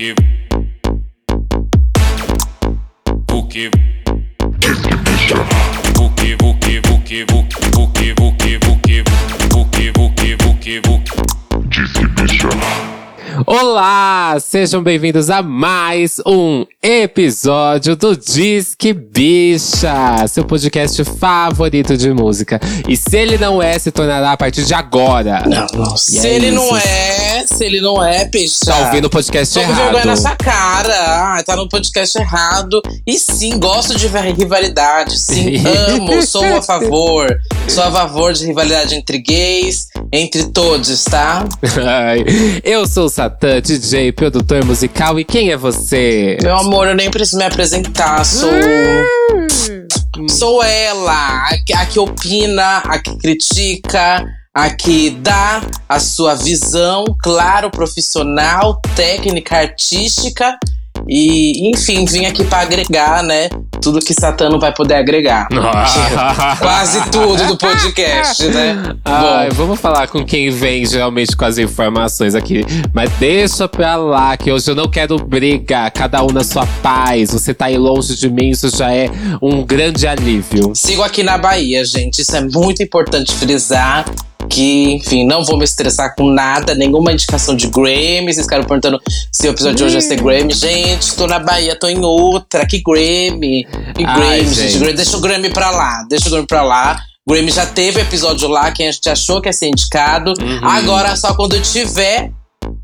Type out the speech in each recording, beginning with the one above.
que o que o que o que o que o que o que o que o que o que o que o que Olá, sejam bem-vindos a mais um episódio do Disque Bicha, seu podcast favorito de música. E se ele não é, se tornará a partir de agora. Não, não. Se é ele isso. não é, se ele não é, bicha. Tá ouvindo o podcast Tô errado. vergonha nessa cara. Ah, tá no podcast errado. E sim, gosto de rivalidade. Sim, amo, sou a favor. Sou a favor de rivalidade entre gays, entre todos, tá? Ai, eu sou o Satã, DJ, produtor musical, e quem é você? Meu amor, eu nem preciso me apresentar. Sou. Sou ela, a que, a que opina, a que critica, a que dá a sua visão, claro, profissional, técnica, artística. E, enfim, vim aqui pra agregar, né? Tudo que Satã não vai poder agregar. Quase tudo do podcast, né? Ai, Bom, vamos falar com quem vem geralmente com as informações aqui. Mas deixa pra lá, que hoje eu não quero briga. Cada um na sua paz. Você tá aí longe de mim, isso já é um grande alívio. sigo aqui na Bahia, gente. Isso é muito importante frisar. Que, enfim, não vou me estressar com nada, nenhuma indicação de Grammy. Vocês ficaram perguntando se o episódio de hoje ia ser Grammy. Gente, tô na Bahia, tô em outra. Que Grammy? Que Ai, Grammy, gente. gente. Deixa o Grammy pra lá, deixa o Grammy pra lá. Grammy já teve episódio lá, quem a gente achou que ia ser indicado. Uhum. Agora, só quando tiver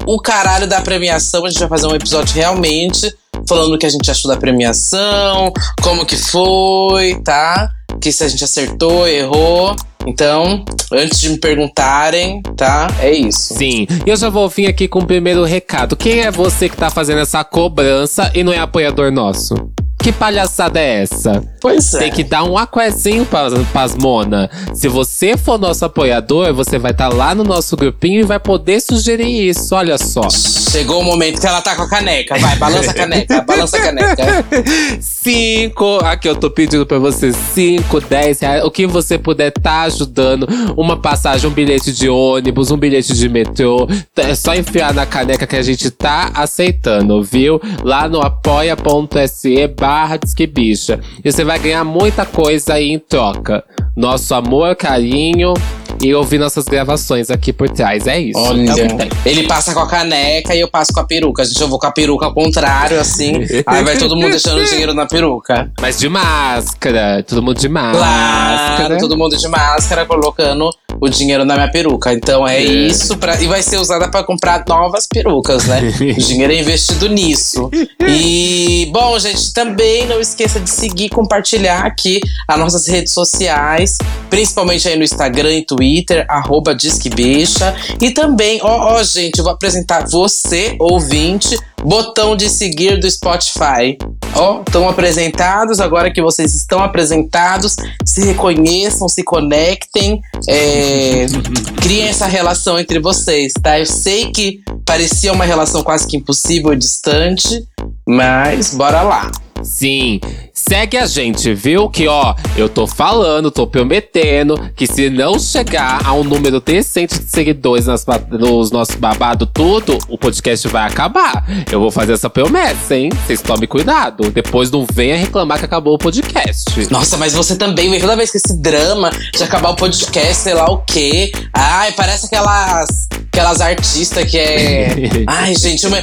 o caralho da premiação, a gente vai fazer um episódio realmente falando o que a gente achou da premiação, como que foi, tá? Que se a gente acertou, errou. Então, antes de me perguntarem, tá? É isso. Sim, eu já vou vir aqui com o primeiro recado. Quem é você que tá fazendo essa cobrança e não é apoiador nosso? Que palhaçada é essa? Pois é. Tem que dar um aquezinho pra, pras Mona. Se você for nosso apoiador, você vai estar lá no nosso grupinho e vai poder sugerir isso. Olha só. Chegou o momento que ela tá com a caneca. Vai, balança a caneca, balança a caneca. Cinco, aqui eu tô pedindo pra você cinco, dez reais, o que você puder tá ajudando, uma passagem, um bilhete de ônibus, um bilhete de metrô, é só enfiar na caneca que a gente tá aceitando, viu? Lá no apoia.se barra Disquebicha. E você vai ganhar muita coisa aí em troca. Nosso amor, carinho e ouvir nossas gravações aqui por trás, é isso. Olha, É tem. ele passa com a caneca e eu passo com a peruca. Gente, eu vou com a peruca ao contrário, assim. aí vai todo mundo deixando dinheiro na peruca. Mas de máscara, todo mundo de máscara. Claro, todo mundo de máscara colocando o dinheiro na minha peruca. Então é, isso pra, e vai ser usada pra comprar novas perucas, né? o dinheiro é investido nisso. E bom, gente, também não esqueça de seguir, compartilhar aqui as nossas redes sociais, principalmente aí no Instagram e Twitter, arroba Disque Bicha. E também, ó, ó, gente, eu vou apresentar você, ouvinte, botão de seguir do Spotify. Ó, estão apresentados, agora que vocês estão apresentados, se reconheçam, se conectem, é, criem essa relação entre vocês, tá? Eu sei que parecia uma relação quase que impossível e distante, mas bora lá. Sim, segue a gente, viu? Que ó, eu tô falando, tô prometendo que se não chegar a um número decente de seguidores nas, nos nossos babados, tudo, o podcast vai acabar. Eu vou fazer essa promessa, hein? Vocês tomem cuidado. Depois não venha reclamar que acabou o podcast. Nossa, mas você também, vem toda vez que esse drama de acabar o podcast, sei lá o quê. Ai, parece aquelas, aquelas artistas que é. Ai, gente, uma-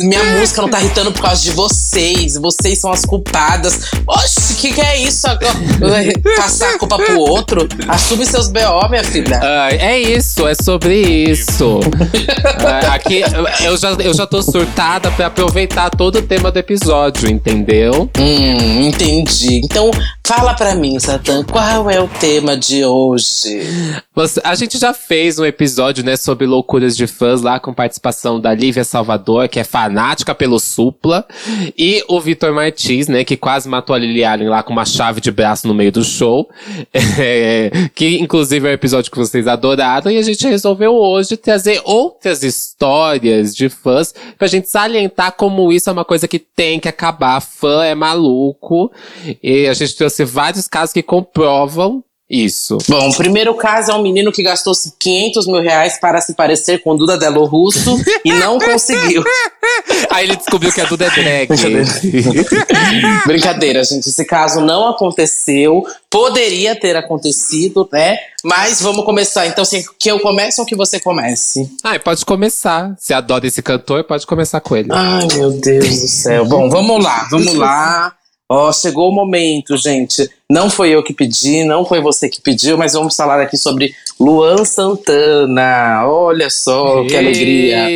minha música não tá irritando por causa de vocês. Vocês são as culpadas. Oxe, o que, que é isso agora? Passar a culpa pro outro? Assume seus BO, minha filha. Ai, é isso, é sobre isso. Ai, aqui eu já, eu já tô surtada pra aproveitar todo o tema do episódio, entendeu? Hum, entendi. Então, fala pra mim, Satã, qual é o tema de hoje? Você- a gente já fez um episódio, né, sobre loucuras de fãs lá com participação da Lívia Salvador, que é fanática pelo Supla, e o Vitor Martins, né, que quase matou a Lily Allen lá com uma chave de braço no meio do show, É, que inclusive é um episódio que vocês adoraram, e a gente resolveu hoje trazer outras histórias de fãs pra gente salientar como isso é uma coisa que tem que acabar. Fã é maluco, e a gente trouxe vários casos que comprovam Isso. Bom, o primeiro caso é um menino que gastou 500 mil reais para se parecer com Duda Delo Russo e não conseguiu. Aí ele descobriu que a Duda é drag. Brincadeira, gente. Esse caso não aconteceu. Poderia ter acontecido, né? Mas vamos começar. Então, assim, que eu comece ou que você comece? Ai, pode começar. Se adora esse cantor, pode começar com ele. Ai, meu Deus do céu. Bom, vamos lá, vamos lá. Ó, chegou o momento, gente. Não foi eu que pedi, não foi você que pediu, mas vamos falar aqui sobre Luan Santana. Olha só que alegria.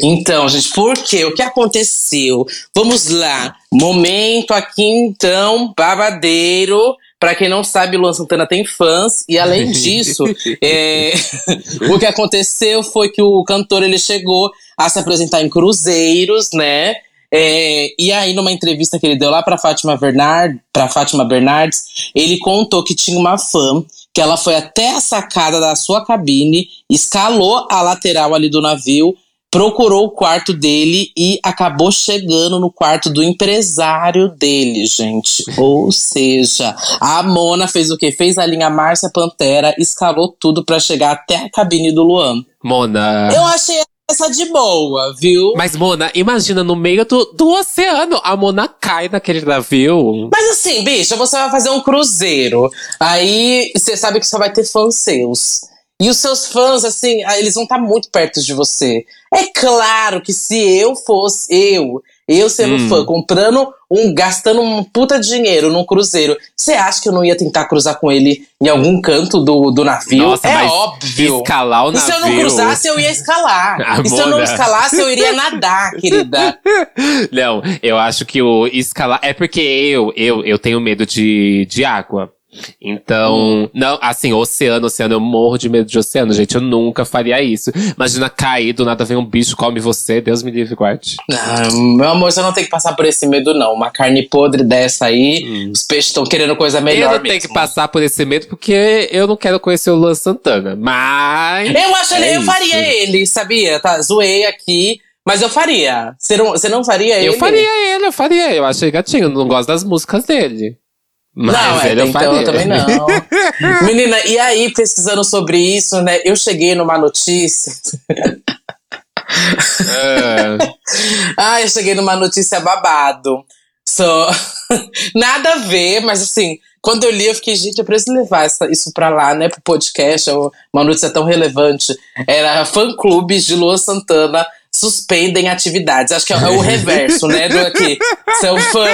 Então, gente, por quê? O que aconteceu? Vamos lá. Momento aqui, então, babadeiro. Pra quem não sabe, Luan Santana tem fãs. E além disso, é, o que aconteceu foi que o cantor ele chegou a se apresentar em cruzeiros, né? É, e aí, numa entrevista que ele deu lá para Fátima Bernard, para Fátima Bernardes, ele contou que tinha uma fã que ela foi até a sacada da sua cabine, escalou a lateral ali do navio, procurou o quarto dele e acabou chegando no quarto do empresário dele, gente. Ou seja, a Mona fez o quê? Fez a linha Márcia Pantera, escalou tudo para chegar até a cabine do Luan. Mona. Eu achei essa de boa, viu? Mas, Mona, imagina no meio do, do oceano, a Mona cai naquele navio. Mas assim, bicha, você vai fazer um cruzeiro. Aí você sabe que só vai ter fãs seus. E os seus fãs, assim, eles vão estar muito perto de você. É claro que se eu fosse eu, eu sendo Hum. fã, comprando um, gastando um puta dinheiro num cruzeiro, você acha que eu não ia tentar cruzar com ele em algum canto do, do navio? Nossa, é óbvio. Escalar o E navio. se eu não cruzasse, eu ia escalar. Ah, e se eu não Mona. escalasse, eu iria nadar, querida. Não, eu acho que o escalar. É porque eu, eu, eu tenho medo de, de água. Então, não, assim, oceano, oceano, eu morro de medo de oceano, gente. Eu nunca faria isso. Imagina cair, do nada vem um bicho, come você, Deus me livre, guarde. Ah, meu amor, você não tem que passar por esse medo, não. Uma carne podre dessa aí, os peixes estão querendo coisa melhor. eu não tenho que passar por esse medo porque eu não quero conhecer o Luan Santana. Mas. Eu acho ele, É eu isso. faria ele, sabia? Tá, zoei aqui, mas eu faria. Você não, você não faria ele? Eu faria ele, eu faria. Eu achei gatinho, não gosto das músicas dele. Mas não, é, então eu também não. Menina, e aí, pesquisando sobre isso, né? Eu cheguei numa notícia. É. Ah, eu cheguei numa notícia babado. Só. Nada a ver, mas assim, quando eu li, eu fiquei, gente, eu preciso levar essa- isso pra lá, né? Pro podcast, é uma notícia tão relevante. Era fã-clubes de Luan Santana suspendem atividades. Acho que é o reverso, né? Do aqui. Seu fã.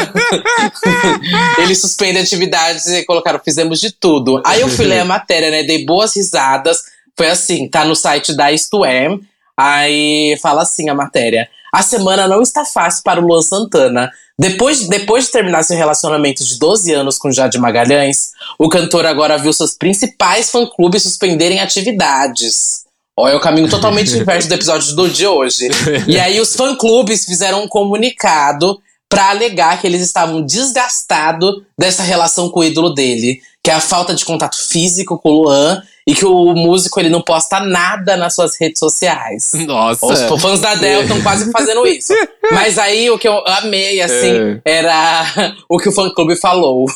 Eles suspendem atividades e colocaram, fizemos de tudo. Aí eu fui ler a matéria, né? Dei boas risadas. Foi assim, tá no site da Isto É. Aí fala assim a matéria. A semana não está fácil para o Luan Santana. Depois, depois de terminar seu relacionamento de 12 anos com Jade Magalhães, o cantor agora viu seus principais fã-clubes suspenderem atividades. Olha, é o caminho totalmente inverso do episódio do de hoje. E aí os fã-clubes fizeram um comunicado para alegar que eles estavam desgastados dessa relação com o ídolo dele, que é a falta de contato físico com o Luan e que o músico ele não posta nada nas suas redes sociais. Nossa. Os fãs da Adele estão quase fazendo isso. Mas aí o que eu amei, assim, era o que o fã clube falou.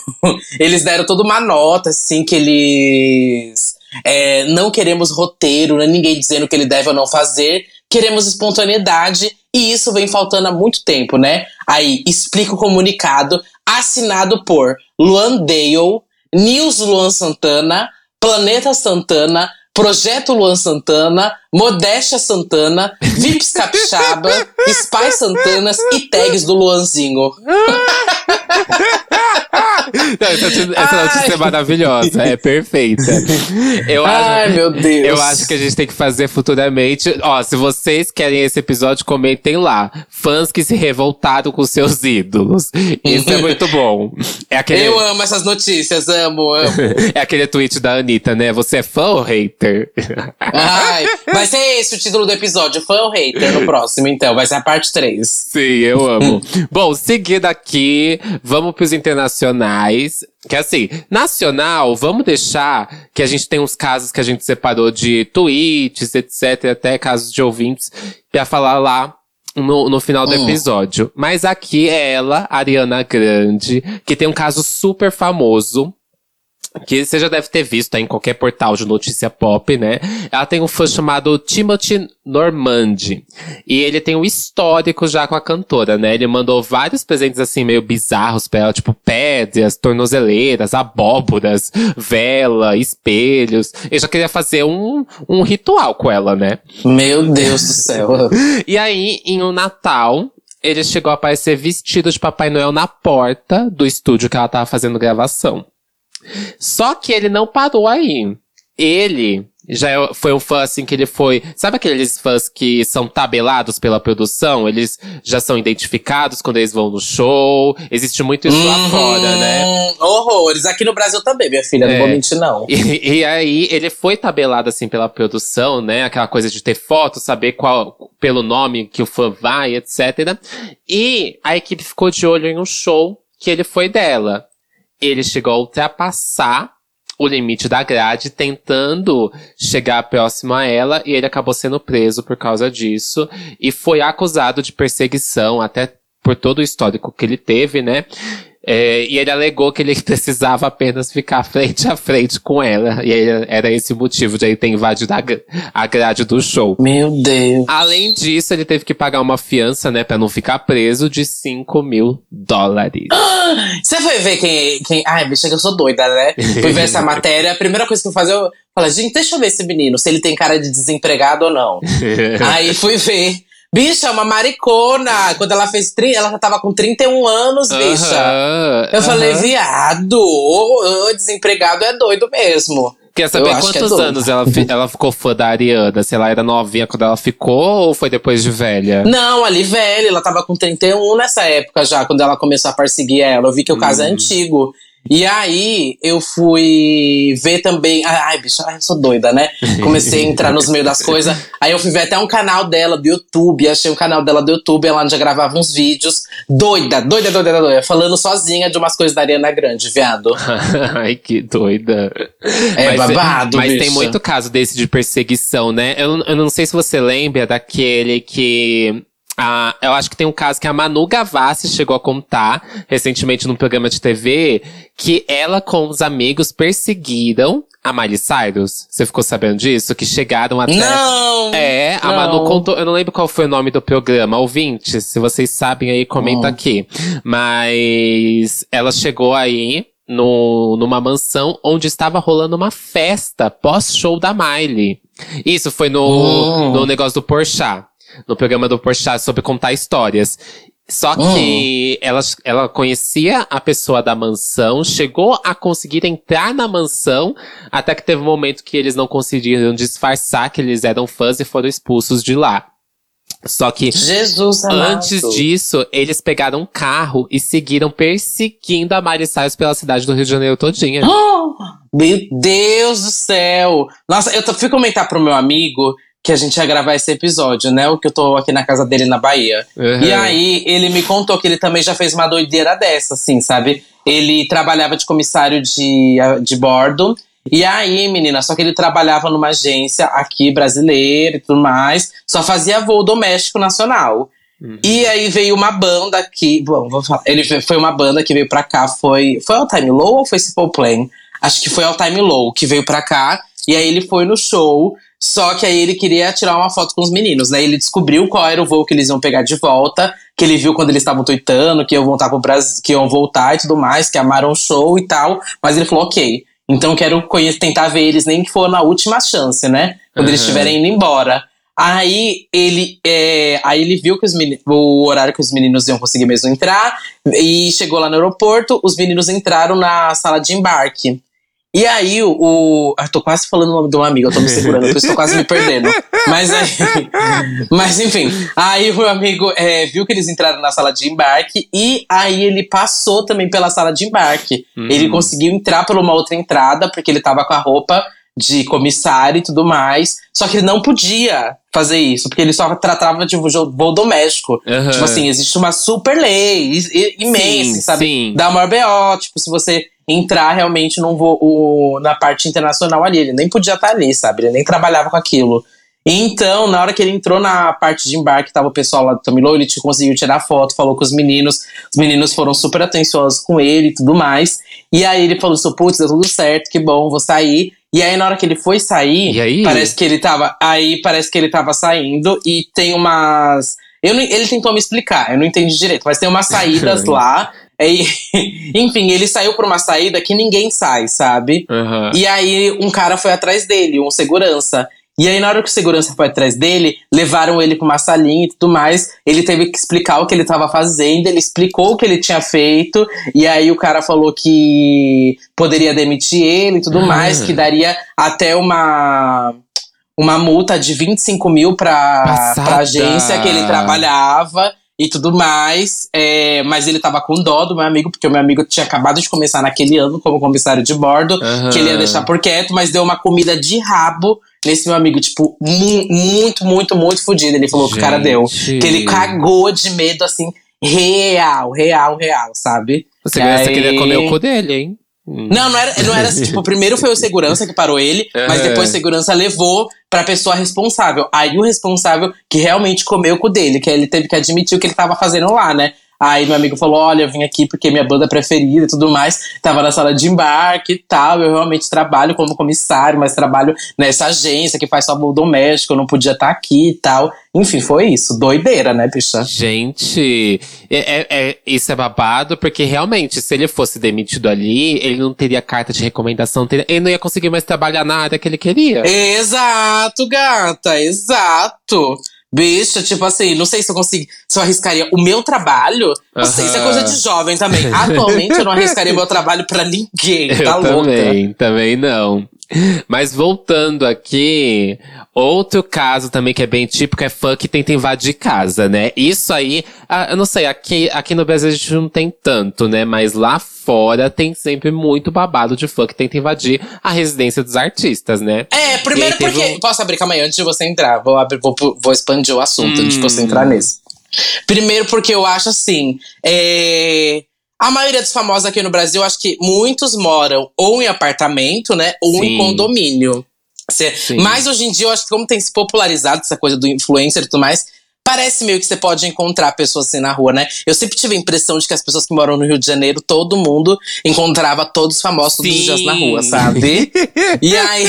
Eles deram toda uma nota, assim, que eles é, não queremos roteiro, né? ninguém dizendo o que ele deve ou não fazer. Queremos espontaneidade e isso vem faltando há muito tempo, né? Aí explica o comunicado assinado por Luan Dale, News Luan Santana, Planeta Santana, Projeto Luan Santana, Modéstia Santana, Vips Capixaba, Spy Santanas e tags do Luanzinho. Não, essa notícia, essa notícia é maravilhosa, é perfeita. Eu Ai, acho, meu Deus. eu acho que a gente tem que fazer futuramente. Ó, se vocês querem esse episódio, comentem lá. Fãs que se revoltaram com seus ídolos. Isso é muito bom. É aquele, Eu amo essas notícias, amo, amo. é aquele tweet da Anitta, né? Você é fã ou hater? Ai, vai ser esse o título do episódio, fã ou hater no próximo, então. Vai ser a parte 3. Sim, eu amo. Bom, seguindo aqui, vamos pros internacionais. Que assim, nacional, vamos deixar que a gente tem uns casos que a gente separou de tweets, etc, até casos de ouvintes, pra falar lá no, no final do Hum. episódio. Mas aqui é ela, Ariana Grande, que tem um caso super famoso. Que você já deve ter visto aí em qualquer portal de notícia pop, né? Ela tem um fã chamado Timothy Normandi. E ele tem um histórico já com a cantora, né? Ele mandou vários presentes assim meio bizarros pra ela, tipo pedras, tornozeleiras, abóboras, vela, espelhos. Ele já queria fazer um, um ritual com ela, né? Meu Deus do céu. E aí, em um Natal, ele chegou a aparecer vestido de Papai Noel na porta do estúdio que ela tava fazendo gravação. Só que ele não parou aí. Ele já é- foi um fã assim que ele foi. Sabe aqueles fãs que são tabelados pela produção? Eles já são identificados quando eles vão no show. Existe muito isso lá Uhum, fora, né? Horrores. Aqui no Brasil também, minha filha, É. não vou mentir, não. E, e aí, ele foi tabelado assim pela produção, né? Aquela coisa de ter foto, saber qual, pelo nome que o fã vai, etc. E a equipe ficou de olho em um show que ele foi dela. Ele chegou a ultrapassar o limite da grade, tentando chegar próximo a ela, e ele acabou sendo preso por causa disso. E foi acusado de perseguição, até por todo o histórico que ele teve, né? É, e ele alegou que ele precisava apenas ficar frente a frente com ela. E aí era esse o motivo de ele ter invadido a, a grade do show. Meu Deus. Além disso, ele teve que pagar uma fiança, né, pra não ficar preso, de 5 mil dólares. Você foi ver quem. quem... Ai, bicha, que eu sou doida, né? Fui ver essa matéria. A primeira coisa que eu fazer, eu falei, gente, deixa eu ver esse menino, se ele tem cara de desempregado ou não. Aí fui ver. Bicha, é uma maricona. Quando ela fez. tri- Ela já tava com 31 anos, bicha. Eu falei, viado, ô, desempregado é doido mesmo. Quer saber eu é quantos doido. anos ela, ela ficou fã da Ariana? Se ela era novinha quando ela ficou ou foi depois de velha? Não, ali velha, ela tava com 31 nessa época já, quando ela começou a perseguir ela. Eu vi que o caso é antigo. E aí eu fui ver também. Ai, ai bicho, ai, eu sou doida, né? Comecei a entrar nos meios das coisas. Aí eu fui ver até um canal dela do YouTube. Achei um canal dela do YouTube, ela já gravava uns vídeos. Doida, doida, doida, doida. Falando sozinha de umas coisas da Ariana Grande, viado. Ai, que doida. É babado, Mas tem bicha. muito caso desse de perseguição, né? Eu, eu não sei se você lembra daquele que. Ah, eu acho que tem um caso que a Manu Gavassi chegou a contar recentemente num programa de TV que ela com os amigos perseguiram a Miley Cyrus. Você ficou sabendo disso? Que chegaram até. Não! É, a Não. Manu contou. Eu não lembro qual foi o nome do programa. Ouvintes, se vocês sabem aí, comenta Hum. aqui. Mas ela chegou aí no, numa mansão onde estava rolando uma festa pós-show da Miley. Isso foi no, Hum. no negócio do Porchat. No programa do Porchat sobre contar histórias. Só Hum. que ela, ela conhecia a pessoa da mansão, chegou a conseguir entrar na mansão, até que teve um momento que eles não conseguiram disfarçar que eles eram fãs e foram expulsos de lá. Só que Jesus amado. antes disso, eles pegaram um carro e seguiram perseguindo a Miley Cyrus pela cidade do Rio de Janeiro todinha. Oh, meu Deus do céu! Nossa, eu fui comentar pro meu amigo que a gente ia gravar esse episódio, né? O que eu tô aqui na casa dele na Bahia. Uhum. E aí, ele me contou que ele também já fez uma doideira dessa, assim, sabe? Ele trabalhava de comissário de, de bordo. E aí, menina, só que ele trabalhava numa agência aqui brasileira e tudo mais. Só fazia voo doméstico nacional. Uhum. E aí veio uma banda aqui. Bom, vou falar. Ele foi uma banda que veio pra cá. Foi. Foi All Time Low ou foi Simple Plan? Acho que foi All Time Low que veio pra cá. E aí ele foi no show. Só que aí ele queria tirar uma foto com os meninos, né? Ele descobriu qual era o voo que eles iam pegar de volta, que ele viu quando eles estavam tweetando, que iam voltar pro Brasil, que iam voltar e tudo mais, que amaram o show e tal. Mas ele falou, ok, então quero conhecer, tentar ver eles, nem que for na última chance, né? Quando eles Uhum. estiverem indo embora. Aí ele, é, aí ele viu que os meni- o horário que os meninos iam conseguir mesmo entrar e chegou lá no aeroporto. Os meninos entraram na sala de embarque. E aí o. o ah, tô quase falando o nome de um amigo, eu tô me segurando, por isso tô quase me perdendo. Mas aí. Mas enfim, aí o meu amigo é, viu que eles entraram na sala de embarque e aí ele passou também pela sala de embarque. Uhum. Ele conseguiu entrar por uma outra entrada, porque ele tava com a roupa de comissário e tudo mais. Só que ele não podia fazer isso, porque ele só tratava de voo doméstico. Uhum. Tipo assim, existe uma super lei imensa, Sim, sabe? sim. Dá maior BO, tipo, se você entrar realmente num voo, na parte internacional ali. Ele nem podia estar ali, sabe? Ele nem trabalhava com aquilo. Então, na hora que ele entrou na parte de embarque, tava o pessoal lá do Tamilô, ele conseguiu tirar foto, falou com os meninos. Os meninos foram super atenciosos com ele e tudo mais. E aí ele falou assim: putz, deu tudo certo, que bom, vou sair. E aí, na hora que ele foi sair, E aí? parece que ele tava. Aí parece que ele tava saindo e tem umas. Eu não- ele tentou me explicar, eu não entendi direito, mas tem umas saídas lá. E, enfim, ele saiu por uma saída que ninguém sai, sabe? Aham. E aí um cara foi atrás dele, um segurança. E aí, na hora que o segurança foi atrás dele, levaram ele pra uma salinha e tudo mais. Ele teve que explicar o que ele tava fazendo, ele explicou o que ele tinha feito. E aí o cara falou que poderia demitir ele e tudo Ah. mais, que daria até uma. Uma multa de 25 mil Passada. pra agência que ele trabalhava e tudo mais. É, mas ele tava com dó do meu amigo, porque o meu amigo tinha acabado de começar naquele ano como comissário de bordo Aham. que ele ia deixar por quieto, mas deu uma comida de rabo nesse meu amigo, tipo, mu- muito, muito, muito fodido. Ele falou que o cara deu. Gente. Que ele cagou de medo, assim, real, real, real, sabe? O segurança aí- queria comer o cu dele, hein? Não, não era, não era assim, tipo, primeiro foi o segurança que parou ele, mas Aham. depois o segurança levou pra pessoa responsável. Aí o responsável que realmente comeu o cu dele, que ele teve que admitir o que ele tava fazendo lá, né? Aí meu amigo falou: Olha, eu vim aqui porque minha banda preferida e tudo mais. Tava na sala de embarque e tal. Eu realmente trabalho como comissário, mas trabalho nessa agência que faz só doméstico. Eu não podia estar aqui e tal. Enfim, foi isso. Doideira, né, bicha? Gente, é, é- é- isso é babado, porque realmente, se ele fosse demitido ali, ele não teria carta de recomendação, teria- ele não ia conseguir mais trabalhar na área que ele queria. Exato, gata, exato. Bicha, tipo assim, não sei se eu consigo, se eu arriscaria o meu trabalho. Não sei, isso é coisa de jovem também. Atualmente eu não arriscaria meu trabalho pra ninguém, tá Eu louca? também, também não. Mas voltando aqui, outro caso também que é bem típico é fã que tenta invadir casa, né? Isso aí, ah, eu não sei, aqui, aqui no Brasil a gente não tem tanto, né? Mas lá fora tem sempre muito babado de fã que tenta invadir a residência dos artistas, né? É, primeiro porque. um- Posso abrir, calma aí, antes de você entrar. Vou, abrir, vou, vou expandir o assunto antes de você Hum. entrar nesse. Primeiro porque eu acho assim. é, A maioria dos famosos aqui no Brasil, acho que muitos moram ou em apartamento, né? Ou em Sim. condomínio. Cê- Sim. Mas hoje em dia, eu acho que como tem se popularizado essa coisa do influencer e tudo mais, parece meio que você pode encontrar pessoas assim na rua, né? Eu sempre tive a impressão de que as pessoas que moram no Rio de Janeiro, todo mundo encontrava todos os famosos todos os dias na rua, sabe? E aí.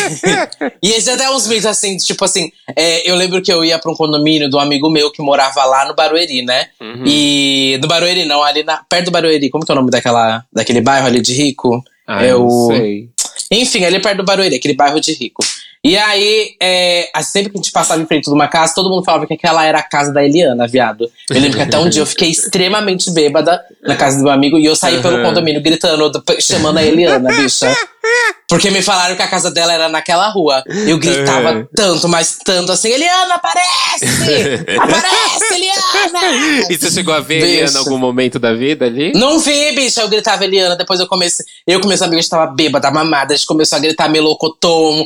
e esse até uns mitos assim, tipo assim, é, eu lembro que eu ia pra um condomínio de um amigo meu que morava lá no Barueri, né? Uhum. E. Do Barueri, não, ali na, perto do Barueri. Como que é o nome daquela, daquele bairro ali de rico? Ah, é eu o- não sei. Enfim, ali perto do Barueri, aquele bairro de rico. E aí, é, sempre que a gente passava em frente de uma casa, todo mundo falava que aquela era a casa da Eliana, viado. Eu lembro que até um dia eu fiquei extremamente bêbada na casa do meu amigo e eu saí pelo Uhum. condomínio gritando, chamando a Eliana, bicha. Porque me falaram que a casa dela era naquela rua. Eu gritava Uhum. tanto, mas tanto assim: Eliana, aparece! Aparece, Eliana! E você chegou a ver Bicho. Eliana em algum momento da vida ali? Não vi, bicha. Eu gritava Eliana. Depois eu comecei. Eu comecei a amiga, a gente tava bêbada, mamada. A gente começou a gritar melocotomo.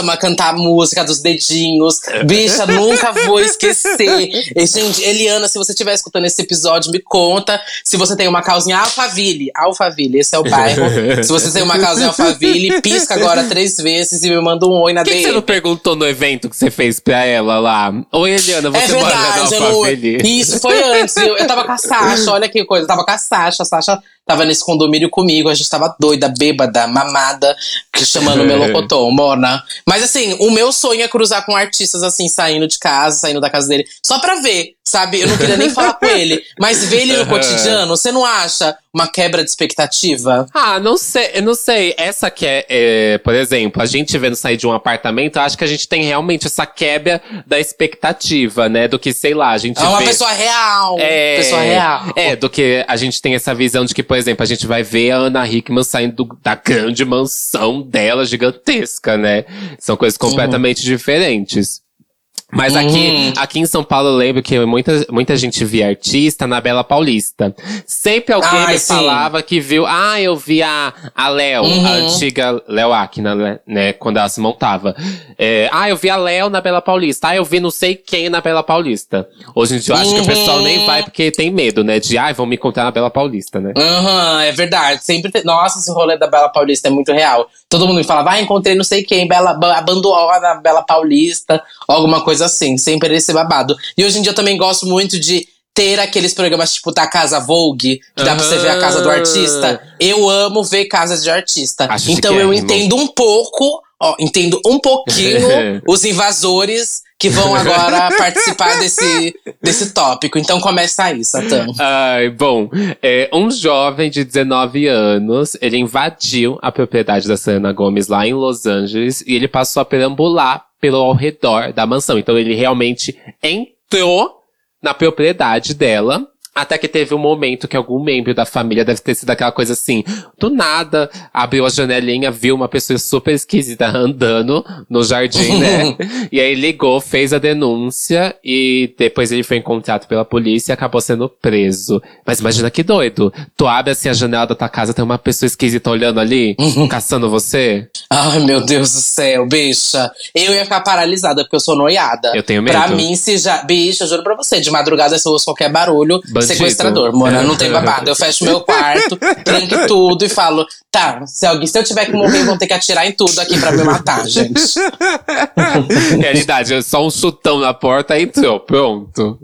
Começamos a cantar a música dos dedinhos. Bicha, nunca vou esquecer. E, gente, Eliana, se você estiver escutando esse episódio, me conta se você tem uma causa em Alphaville. Alphaville, esse é o bairro. se você tem uma causa em Alphaville, pisca agora três vezes e me manda um oi na Por que, você DM. não perguntou no evento que você fez pra ela lá? Oi, Eliana, É você mora verdade, na eu não... Alphaville? Isso foi antes. Eu, eu tava com a Sasha, olha que coisa. Eu tava com a Sasha. A Sasha tava nesse condomínio comigo. A gente tava doida, bêbada, mamada, que chamando melocotão, mona. Mas assim, o meu sonho é cruzar com artistas assim, saindo de casa, saindo da casa dele. Só pra ver, sabe? Eu não queria nem falar com ele. Mas ver ele no cotidiano, você não acha uma quebra de expectativa? Ah, não sei, eu não sei. Essa que é, é, por exemplo, a gente vendo sair de um apartamento, eu acho que a gente tem realmente essa quebra da expectativa, né? Do que, sei lá, a gente É uma vê. pessoa real. É, Pessoa real. É, do que a gente tem essa visão de que, por exemplo, a gente vai ver a Ana Hickman saindo do- da grande mansão dela gigantesca, né? São coisas completamente diferentes. Mas aqui, Uhum. aqui em São Paulo eu lembro que muita, muita gente via artista na Bela Paulista. Sempre alguém Ai, me sim. falava que viu, ah, eu vi a, a Léo, Uhum. a antiga Léo Akina, né, né, quando ela se montava. É, ah, eu vi a Léo na Bela Paulista. Ah, eu vi não sei quem na Bela Paulista. Hoje em dia eu acho que o pessoal Uhum. nem vai porque tem medo, né? De, ah, vão me encontrar na Bela Paulista, né? Aham, é verdade. Sempre tem- Nossa, esse rolê da Bela Paulista é muito real. Todo mundo me fala, vai, encontrei não sei quem, Bela, a Banduola na Bela Paulista, alguma coisa coisa assim, sem perder esse babado. E hoje em dia eu também gosto muito de ter aqueles programas tipo da Casa Vogue, que dá pra você ver a casa do artista. Eu amo ver casas de artista. Acho então eu chiquérrimo. entendo um pouco, ó, entendo um pouquinho os invasores que vão agora participar desse, desse tópico. Então começa aí, Satã. Ai, bom, é, um jovem de 19 anos, ele invadiu a propriedade da Selena Gomes lá em Los Angeles e ele passou a perambular pelo ao redor da mansão. Então ele realmente entrou na propriedade dela. Até que teve um momento que algum membro da família deve ter sido aquela coisa assim, do nada, abriu a janelinha, viu uma pessoa super esquisita andando no jardim, né? e aí ligou, fez a denúncia e depois ele foi encontrado pela polícia e acabou sendo preso. Mas imagina que doido. Tu abre assim a janela da tua casa, tem uma pessoa esquisita olhando ali, caçando você. Ai, meu Deus do céu, bicha. Eu ia ficar paralisada, porque eu sou noiada. Eu tenho medo. Pra mim, se já. Bicha, eu juro pra você, de madrugada, se eu ouço qualquer barulho, Bandido. Sequestrador, mano. Não tem babado. Eu fecho meu quarto, tranco tudo e falo: tá, se, alguém, se eu tiver que morrer, vão ter que atirar em tudo aqui pra me matar, gente. Realidade, é só um chutão na porta e entrou, pronto.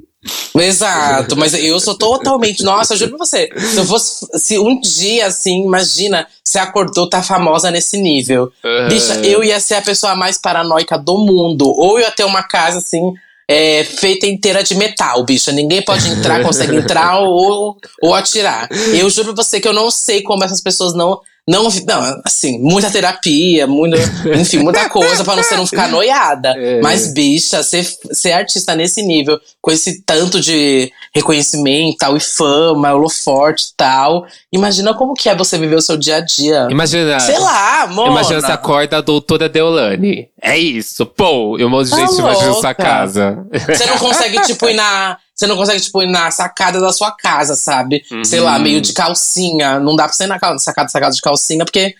Exato, mas eu sou totalmente. Nossa, eu juro pra você. Se eu fosse. Se um dia, assim, imagina, você acordou, tá famosa nesse nível. Uhum. Bicha, eu ia ser a pessoa mais paranoica do mundo. Ou eu ia ter uma casa, assim, é, feita inteira de metal, bicha. Ninguém pode entrar, consegue entrar ou, ou atirar. Eu juro pra você que eu não sei como essas pessoas não. Não, não, assim, muita terapia, muito, enfim, muita coisa pra você não ficar noiada. É. Mas, bicha, ser, ser artista nesse nível, com esse tanto de reconhecimento tal, e fama, holoforte e tal. Imagina como que é você viver o seu dia a dia. Imagina. Sei lá, amor. Imagina você acorda a doutora Deolane. É isso, pô. E um monte de Tá gente invadindo louca. sua casa. Você não consegue, tipo, ir na. Você não consegue, tipo, ir na sacada da sua casa, sabe? Sei lá, meio de calcinha. Não dá pra você ir na ca- sacada, sacada de calcinha, porque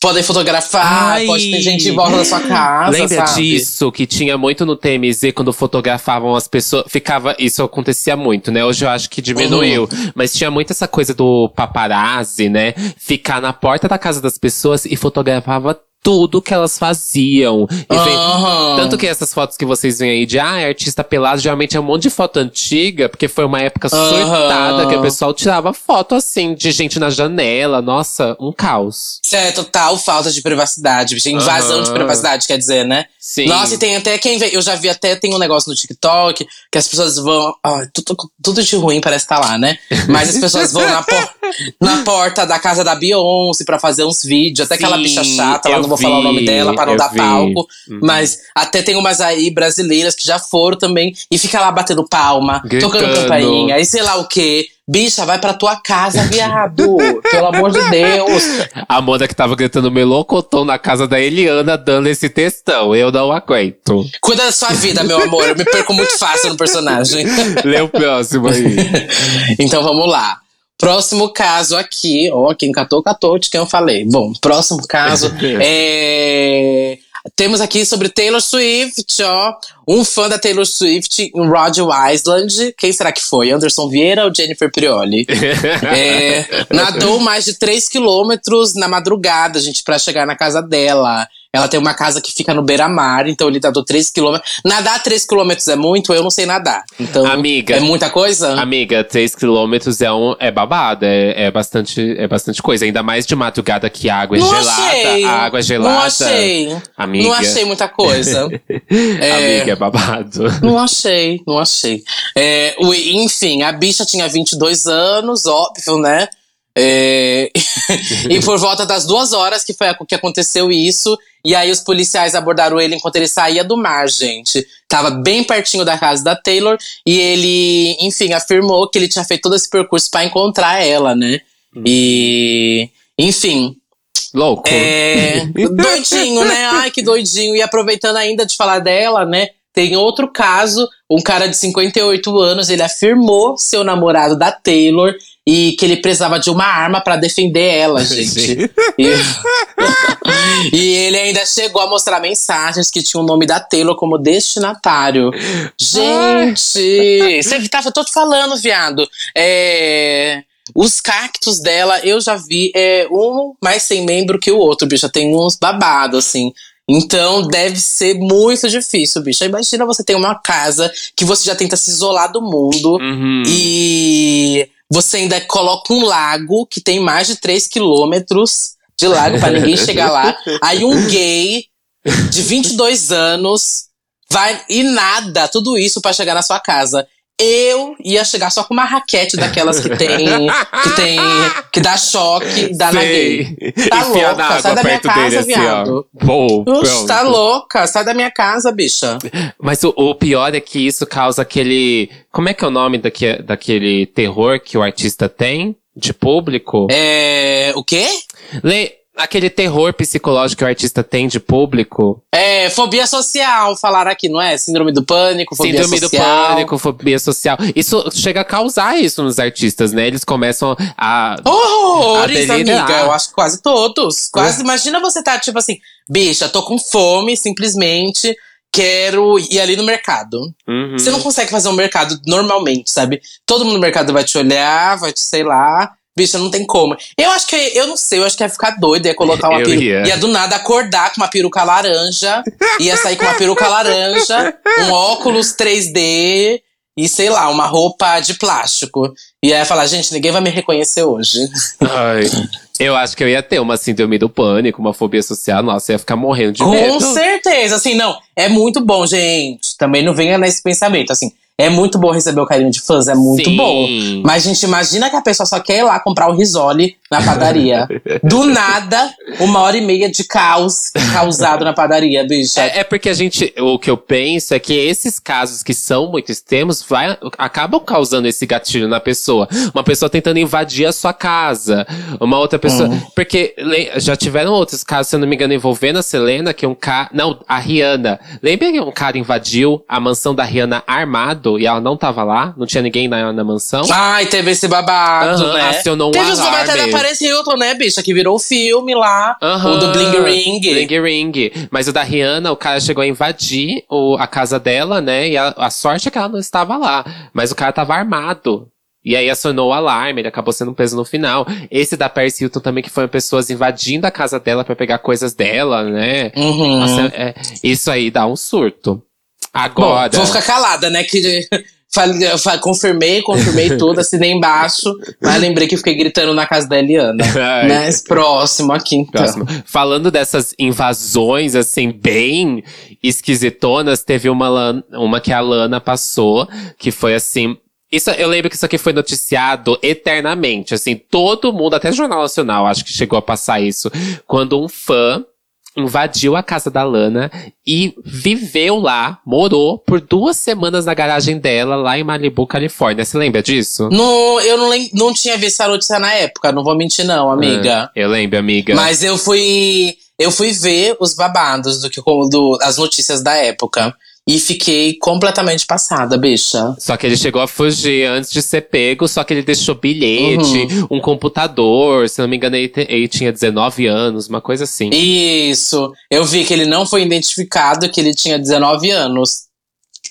podem fotografar, Ai. pode ter gente em volta da sua casa. Lembra sabe? disso? Que tinha muito no TMZ quando fotografavam as pessoas. Ficava. Isso acontecia muito, né? Hoje eu acho que diminuiu. Uhum. Mas tinha muito essa coisa do paparazzi, né? Ficar na porta da casa das pessoas e fotografava tudo que elas faziam. E Aham. Tanto que essas fotos que vocês veem aí de ah, artista pelado, geralmente é um monte de foto antiga, porque foi uma época Aham. surtada que o pessoal tirava foto assim, de gente na janela. Nossa, um caos. Isso é total falta de privacidade. Invasão de Aham. privacidade, quer dizer, né? Sim. Nossa, e tem até quem vê. Eu já vi até, tem um negócio no TikTok que as pessoas vão. Ai, tudo, tudo de ruim parece estar lá, né? Mas as pessoas vão na, por- na porta da casa da Beyoncé pra fazer uns vídeos. Até aquela Sim, bicha chata, lá não vou falar o nome vi, dela pra não dar vi. palco. Uhum. Mas até tem umas aí brasileiras que já foram também e fica lá batendo palma, tocando Gritando. campainha, e sei lá o quê. Bicha, vai pra tua casa, viado. Pelo amor de Deus. A Amanda que tava gritando melocotão na casa da Eliana dando esse textão. Eu não aguento. Cuida da sua vida, meu amor. Eu me perco muito fácil no personagem. Lê o próximo aí. então vamos lá. Próximo caso aqui, ó, quem catou, catou, de quem eu falei. Bom, próximo caso é. Temos aqui sobre Taylor Swift, ó. Um fã da Taylor Swift em Rhode Island. Quem será que foi? Anderson Vieira ou Jennifer Prioli? É, nadou mais de 3 quilômetros na madrugada, gente, pra chegar na casa dela. Ela tem uma casa que fica no beira-mar, então ele nadou 3 quilômetros. Nadar 3 quilômetros é muito, eu não sei nadar. Então, Amiga. é muita coisa? Amiga, 3 quilômetros é, um, é babado, é, é, bastante, é bastante coisa. Ainda mais de madrugada que a água é Não gelada. achei. A água é gelada. Não achei. Amiga. Não achei muita coisa. É. Amiga, babado. Não achei, não achei. É, enfim, a bicha tinha 22 anos, óbvio, né? É, e por volta das duas horas que foi a- que aconteceu isso, e aí os policiais abordaram ele enquanto ele saía do mar, gente. Tava bem pertinho da casa da Taylor, e ele, enfim, afirmou que ele tinha feito todo esse percurso pra encontrar ela, né? E, enfim, Louco. é, doidinho, né? Ai, que doidinho. E aproveitando ainda de falar dela, né? Tem outro caso, um cara de 58 anos, ele afirmou ser o namorado da Taylor e que ele precisava de uma arma pra defender ela, gente. e, e ele ainda chegou a mostrar mensagens que tinham o nome da Taylor como destinatário. Gente, você tava todo falando, viado. É, os cactos dela, eu já vi, é um mais sem membro que o outro, bicha. Tem uns babados, assim. Então deve ser muito difícil, bicho. Imagina você ter uma casa que você já tenta se isolar do mundo Uhum. e você ainda coloca um lago que tem mais de 3 quilômetros de lago pra ninguém chegar lá. Aí um gay de 22 anos vai e nada, tudo isso pra chegar na sua casa. Eu ia chegar só com uma raquete daquelas que tem. que tem. que dá choque, dá na gay. Tá Enfia louca, sai da minha casa, assim, viado. ó. Bom, Oxe, tá louca, sai da minha casa, bicha. Mas o, o pior é que isso causa aquele. Como é que é o nome daque, daquele terror que o artista tem? De público? É. O quê? Le- aquele terror psicológico que o artista tem de público. É, fobia social, falaram aqui, não é? Síndrome do pânico, fobia Síndrome social. do pânico, fobia social. Isso chega a causar isso nos artistas, né? Eles começam a. Horrores, A amiga. Eu acho que quase todos. Quase. Imagina você tá tipo assim, bicha, tô com fome, simplesmente quero ir ali no mercado. Uhum. Você não consegue fazer um mercado normalmente, sabe? Todo mundo no mercado vai te olhar, vai te, sei lá. Bicha, não tem como. Eu acho que, eu não sei, eu acho que ia ficar doido, ia colocar uma Eu peruca. ia. Ia do nada acordar com uma peruca laranja, ia sair com uma peruca laranja, um óculos 3D e sei lá, uma roupa de plástico. E aí ia falar, gente, ninguém vai me reconhecer hoje. Ai, eu acho que eu ia ter uma síndrome do pânico, uma fobia social. Nossa, eu ia ficar morrendo de Com medo. certeza, assim, não, é muito bom, gente. Também não venha nesse pensamento, assim. É muito bom receber o carinho de fãs, é muito Sim. bom. Mas, gente, imagina que a pessoa só quer ir lá comprar o risole na padaria. Do nada, uma hora e meia de caos causado na padaria, bicha. É, é porque a gente. O que eu penso é que esses casos que são muito extremos vai, acabam causando esse gatilho na pessoa. Uma pessoa tentando invadir a sua casa. Uma outra pessoa. Hum. Porque já tiveram outros casos, se eu não me engano, envolvendo a Selena, que um cara. Não, a Rihanna. Lembra que um cara invadiu a mansão da Rihanna armado e ela não tava lá? Não tinha ninguém na, na mansão? Ai, teve esse babado, Aham, né? acionou um teve alarme. Paris Hilton, né, bicha? Que virou filme lá. Aham. O do Bling Ring. Bling Ring. Mas o da Rihanna, o cara chegou a invadir o- a casa dela, né? E a, a sorte é que ela não estava lá. Mas o cara tava armado. E aí acionou o alarme, ele acabou sendo preso no final. Esse da Paris Hilton também, que foram pessoas invadindo a casa dela pra pegar coisas dela, né? Uhum. Nossa, é- isso aí dá um surto. Bom, Agora. vou ficar calada, né? Que falei- fa- confirmei, confirmei tudo, assinei embaixo. Mas lembrei que fiquei gritando na casa da Eliana. Né? Próximo aqui, então. Próximo. Falando dessas invasões, assim, bem esquisitonas, teve uma, uma que a Lana passou, que foi assim. Isso, eu lembro que isso aqui foi noticiado eternamente, assim, todo mundo, até Jornal Nacional, acho que chegou a passar isso, quando um fã invadiu a casa da Lana e viveu lá, morou por duas semanas na garagem dela, lá em Malibu, Califórnia. Você lembra disso? Não, eu não, não tinha visto a notícia na época, não vou mentir, não, amiga. É, eu lembro, amiga. Mas eu fui. Eu fui ver os babados do que do, as notícias da época. E fiquei completamente passada, bicha. Só que ele chegou a fugir antes de ser pego, só que ele deixou bilhete, um computador, se não me engano, ele, ele tinha 19 anos, uma coisa assim. Isso. Eu vi que ele não foi identificado, que ele tinha 19 anos.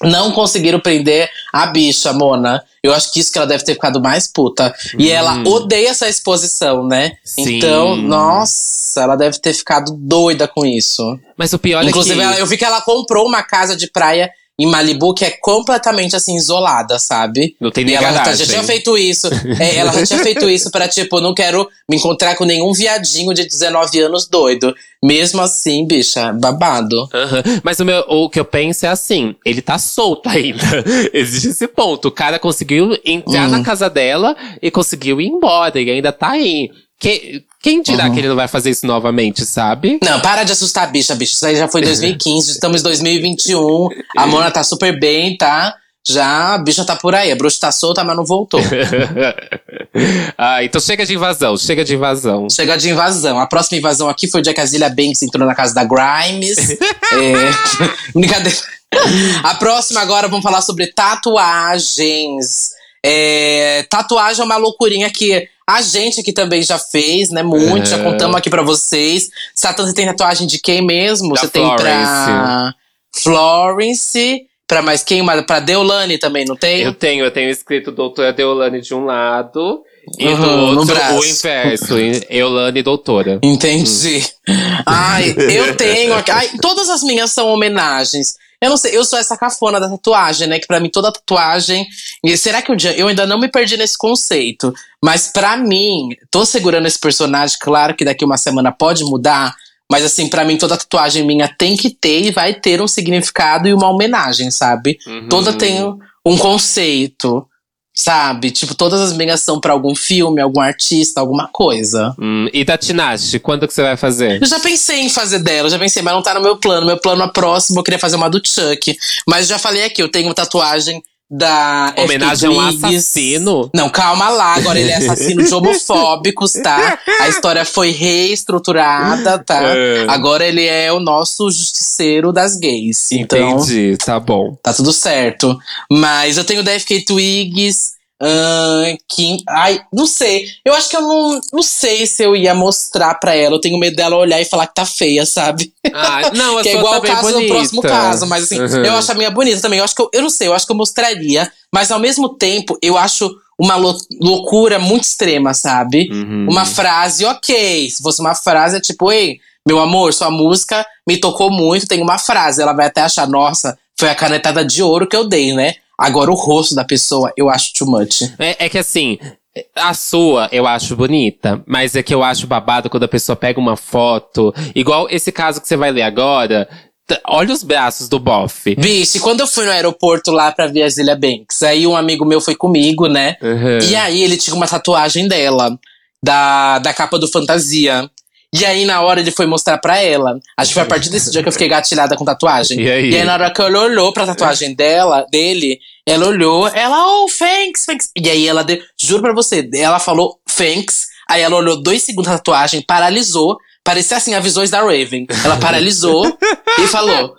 Não conseguiram prender a bicha, Mona. Eu acho que isso que ela deve ter ficado mais puta. E ela odeia essa exposição, né? Sim. Então, nossa, ela deve ter ficado doida com isso. Mas o pior Inclusive, é que… ela- eu vi que ela comprou uma casa de praia em Malibu que é completamente assim, isolada, sabe? Não tem E nem ela já, garagem. já tinha feito isso. É, ela já tinha feito isso pra, tipo, não quero me encontrar com nenhum viadinho de 19 anos doido. Mesmo assim, bicha, babado. Aham. Mas o, meu, o que eu penso é assim, ele tá solto ainda. Existe esse ponto. O cara conseguiu entrar Uhum. na casa dela e conseguiu ir embora, e ainda tá aí. Que, quem dirá Uhum. que ele não vai fazer isso novamente, sabe? Não, para de assustar a bicha, bicha. Isso aí já foi 2015, estamos em 2021. A Mona tá super bem, tá? Já a bicha tá por aí. A bruxa tá solta, mas não voltou. ah, então chega de invasão, chega de invasão. Chega de invasão. A próxima invasão aqui foi o dia que a Zilia Banks entrou na casa da Grimes. é... Brincadeira. A próxima agora vamos falar sobre tatuagens. É, Tatuagem é uma loucurinha que a gente aqui também já fez, né? Muito, já É. contamos aqui pra vocês. Satã, você tem tatuagem de quem mesmo? Da você tem pra Florence, pra mais quem? Pra Deolane também, não tem? Eu tenho, eu tenho escrito doutora Deolane de um lado E Uhum, do no outro, braço. o inverso, Eulane doutora. Entendi. Ai, eu tenho. Ai, todas as minhas são homenagens. Eu não sei, eu sou essa cafona da tatuagem, né? Que pra mim toda tatuagem. E será que um dia. Eu ainda não me perdi nesse conceito. Mas pra mim, tô segurando esse personagem, claro que daqui uma semana pode mudar. Mas assim, pra mim, toda tatuagem minha tem que ter e vai ter um significado e uma homenagem, sabe? Uhum. Toda tem um conceito, sabe? Tipo, todas as minhas são pra algum filme, algum artista, alguma coisa. Hum, e da Tinashe, quando que você vai fazer? Eu já pensei em fazer dela, já pensei, mas não tá no meu plano. Meu plano próximo, eu queria fazer uma do Chuck. Mas já falei aqui, eu tenho tatuagem da. Homenagem a um assassino? Não, calma lá, agora ele é assassino de homofóbicos, tá? A história foi reestruturada, tá? É. Agora ele é o nosso justiceiro das gays. Então, Entendi, tá bom. tá tudo certo. Mas eu tenho da FK Twigs. Ahn, que, ai, não sei. Eu acho que eu não, não sei se eu ia mostrar pra ela. Eu tenho medo dela olhar e falar que tá feia, sabe? Ah, não, que é igual tá o caso bonita. do próximo caso. Mas assim, Uhum. eu acho a minha bonita também. Eu acho que eu, eu não sei, eu acho que eu mostraria. Mas ao mesmo tempo, eu acho uma lou- loucura muito extrema, sabe? Uhum. Uma frase, ok. Se fosse uma frase, é tipo, ei, meu amor, sua música me tocou muito, tem uma frase. Ela vai até achar, nossa, foi a canetada de ouro que eu dei, né? Agora o rosto da pessoa, eu acho too much. É, é que assim, a sua eu acho bonita, mas é que eu acho babado quando a pessoa pega uma foto, igual esse caso que você vai ler agora. Olha os braços do bofe. Vixe, quando eu fui no aeroporto lá pra ver a Zilia Banks, aí um amigo meu foi comigo, né? Uhum. E aí ele tinha uma tatuagem dela, da, da capa do Fantasia. E aí, na hora, ele foi mostrar pra ela. Acho que foi a partir desse dia que eu fiquei gatilhada com tatuagem. E aí? E aí, na hora que ela olhou pra tatuagem dela, dele, ela olhou, ela, oh, thanks, thanks. E aí ela deu, juro pra você, ela falou thanks. Aí ela olhou dois segundos a tatuagem, paralisou. Parecia assim, a visões da Raven. Ela paralisou e falou.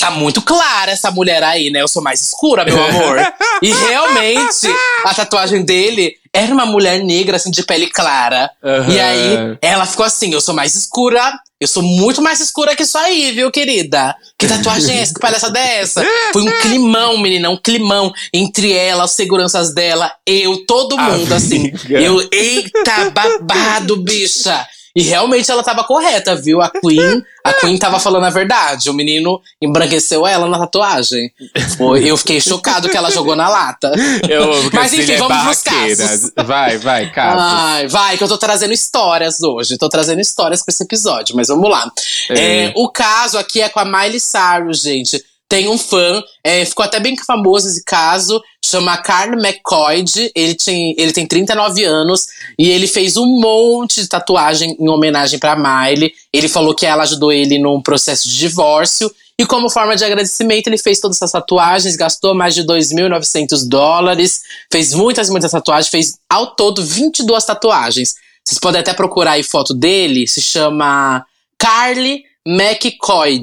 Tá muito clara essa mulher aí, né? Eu sou mais escura, meu amor. e realmente, a tatuagem dele era uma mulher negra, assim, de pele clara. Uhum. E aí, ela ficou assim: eu sou mais escura. Eu sou muito mais escura que isso aí, viu, querida? Que tatuagem é essa? Que palhaçada é essa? Foi um climão, menina, um climão entre ela, as seguranças dela, eu, todo mundo, assim. Amiga. Eu, eita, babado, bicha. E realmente ela tava correta, viu? A Queen, a Queen tava falando a verdade. O menino embranqueceu ela na tatuagem. Foi, eu fiquei chocado que ela jogou na lata. Eu amo Mas enfim, é vamos pros barraqueira. casos. Vai, vai, casos. Ai, vai, que eu tô trazendo histórias hoje. Tô trazendo histórias pra esse episódio, mas vamos lá. É. É, o caso aqui é com a Miley Cyrus, gente. Tem um fã, é, ficou até bem famoso esse caso, chama Carl McCoy. Ele tem, ele tem 39 anos e ele fez um monte de tatuagem em homenagem pra Miley. Ele falou que ela ajudou ele num processo de divórcio. E como forma de agradecimento, ele fez todas essas tatuagens, gastou mais de 2.900 dólares, fez muitas, muitas tatuagens, fez ao todo 22 tatuagens. Vocês podem até procurar aí foto dele, se chama Carly McCoy.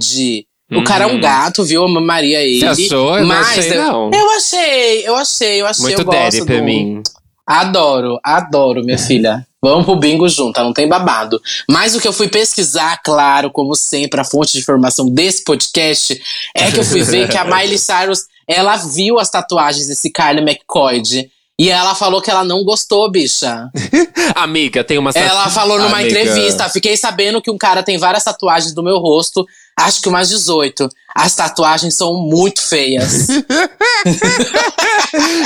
O cara é um Uhum. gato, viu? Eu mamaria ele. Você achou? Eu não mas achei, eu, não. eu achei, eu achei, eu achei. Muito eu gosto pra do- mim. Adoro, adoro, minha filha. Vamos pro bingo junto, não tem babado. Mas o que eu fui pesquisar, claro, como sempre, a fonte de informação desse podcast, é que eu fui ver que a Miley Cyrus, ela viu as tatuagens desse Carly McCoy. E ela falou que ela não gostou, bicha. Amiga, tem uma Ela falou numa Amiga. entrevista. Fiquei sabendo que um cara tem várias tatuagens do meu rosto. Acho que umas 18. As tatuagens são muito feias.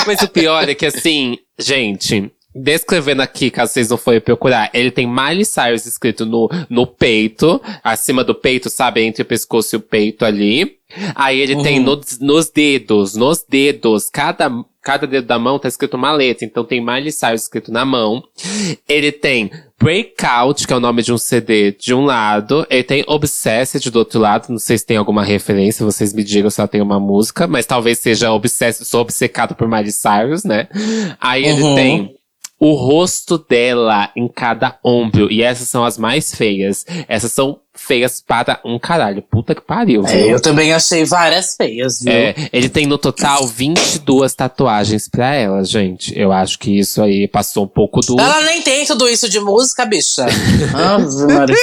Mas o pior é que assim, gente, descrevendo aqui, caso vocês não forem procurar, ele tem Miley Cyrus escrito no, no peito, acima do peito, sabe? Entre o pescoço e o peito ali. Aí ele tem Uhum. nos, dedos, nos dedos, cada, cada dedo da mão tá escrito uma letra. Então tem Miley Cyrus escrito na mão. Ele tem Breakout, que é o nome de um CD, de um lado. Ele tem Obsessed do outro lado. Não sei se tem alguma referência, vocês me digam se ela tem uma música. Mas talvez seja Obsessed, sou obcecado por Miley Cyrus, né? Aí ele Uhum. tem o rosto dela em cada ombro. E essas são as mais feias. Essas são feias para um caralho. Puta que pariu. É, eu também achei várias feias, viu? É, ele tem no total 22 tatuagens pra ela, gente. Eu acho que isso aí passou um pouco do. Ela nem tem tudo isso de música, bicha. Ave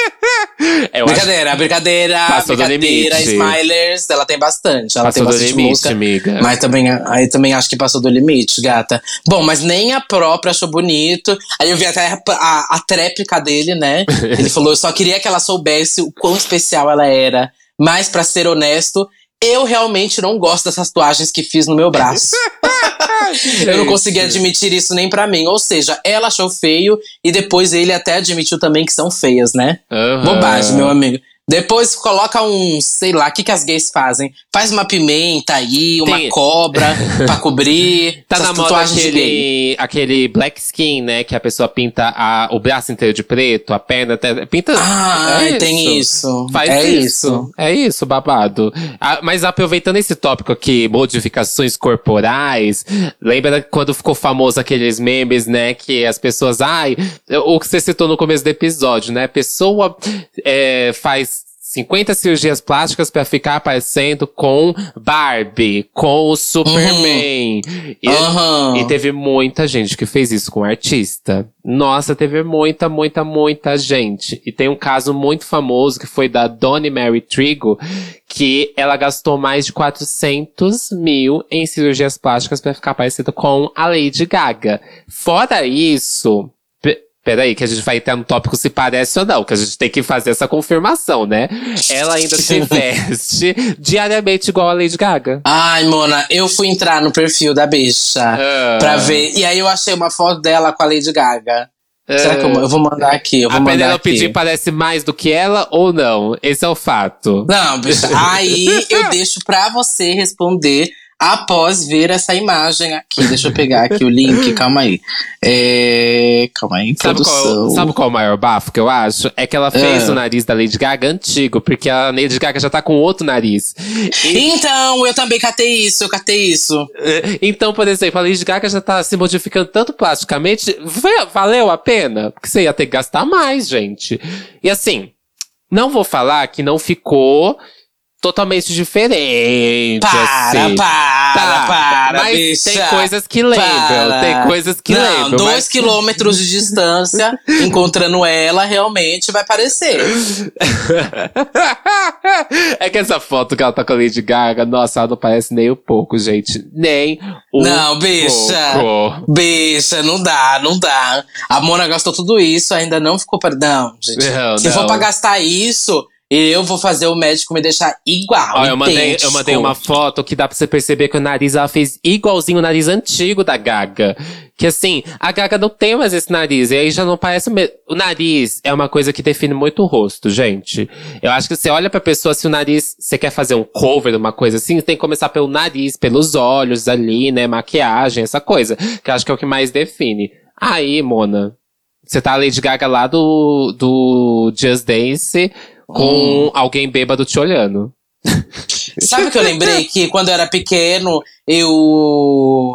Maria. Eu acho brincadeira, brincadeira, Passou do brincadeira, limite. Smilers, ela tem bastante. Ela Passou tem do bastante limite, música. amiga. Mas também, aí também acho que passou do limite, gata. Bom, mas nem a própria achou bonito. Aí eu vi até a, a, a tréplica dele, né? Ele falou: eu só queria que ela soubesse o quão especial ela era. Mas, pra ser honesto, eu realmente não gosto dessas tatuagens que fiz no meu braço. eu não consegui admitir isso nem pra mim. Ou seja, ela achou feio e depois ele até admitiu também que são feias, né? Aham. Bobagem, meu amigo. Depois coloca um, sei lá, o que, que as gays fazem? Faz uma pimenta aí, uma Tem- cobra pra cobrir. Tá na moda aquele, aquele black skin, né? Que a pessoa pinta a, o braço inteiro de preto, a perna até. Pinta. Ah, é tem isso. Faz é isso. É isso, babado. Ah, mas aproveitando esse tópico aqui, modificações corporais, lembra quando ficou famoso aqueles memes, né? Que as pessoas. Ai, o que você citou no começo do episódio, né? A pessoa é, faz 50 cirurgias plásticas pra ficar parecendo com Barbie, com o Superman. E, Aham. e teve muita gente que fez isso com artista. Nossa, teve muita, muita, muita gente. E tem um caso muito famoso que foi da Donnie Mary Trigo, que ela gastou mais de 400 mil em cirurgias plásticas pra ficar parecida com a Lady Gaga. Fora isso. Pe- Peraí, que a gente vai entrar no tópico se parece ou não, que a gente tem que fazer essa confirmação, né? Ela ainda se veste diariamente igual a Lady Gaga. Ai, Mona, eu fui entrar no perfil da bicha Ah. pra ver. E aí eu achei uma foto dela com a Lady Gaga. Será que eu, eu vou mandar aqui? Eu vou a aqui. Jean parece mais do que ela ou não? Esse é o fato. Não, bicha. Aí eu deixo pra você responder após ver essa imagem aqui. Deixa eu pegar aqui o link, calma aí. É, calma aí, Sabe qual, sabe qual é o maior bafo que eu acho? É que ela fez Ah. o nariz da Lady Gaga antigo, porque a Lady Gaga já tá com outro nariz. E- Então, eu também catei isso, eu catei isso. então, por exemplo, a Lady Gaga já tá se modificando tanto plasticamente. va- Valeu a pena? Porque você ia ter que gastar mais, gente. E assim, não vou falar que não ficou totalmente diferente. Para, assim. para, Tá, para, mas bicha. tem coisas que lembram, Para. tem coisas que Não, lembram. dois mas- quilômetros de distância, encontrando ela, realmente vai parecer. é que essa foto que ela tá com a Lady Gaga, nossa, ela não parece nem um pouco, gente. Nem um Não, bicha. pouco. Bicha, não dá, não dá. A Mona gastou tudo isso, ainda não ficou para. Não, gente. Não, Se não. for pra gastar isso, eu vou fazer o médico me deixar igual. Ó, eu mandei, eu mandei uma foto que dá pra você perceber que o nariz ela fez igualzinho o nariz antigo da Gaga. Que assim, a Gaga não tem mais esse nariz. E aí já não parece. o me- O nariz é uma coisa que define muito o rosto, gente. Eu acho que você olha pra pessoa, se o nariz. Você quer fazer um cover, uma coisa assim, tem que começar pelo nariz, pelos olhos ali, né? Maquiagem, essa coisa. Que eu acho que é o que mais define. Aí, Mona. Você tá a Lady Gaga lá do, do Just Dance com alguém bêbado te olhando. Sabe o que eu lembrei? Que quando eu era pequeno, eu.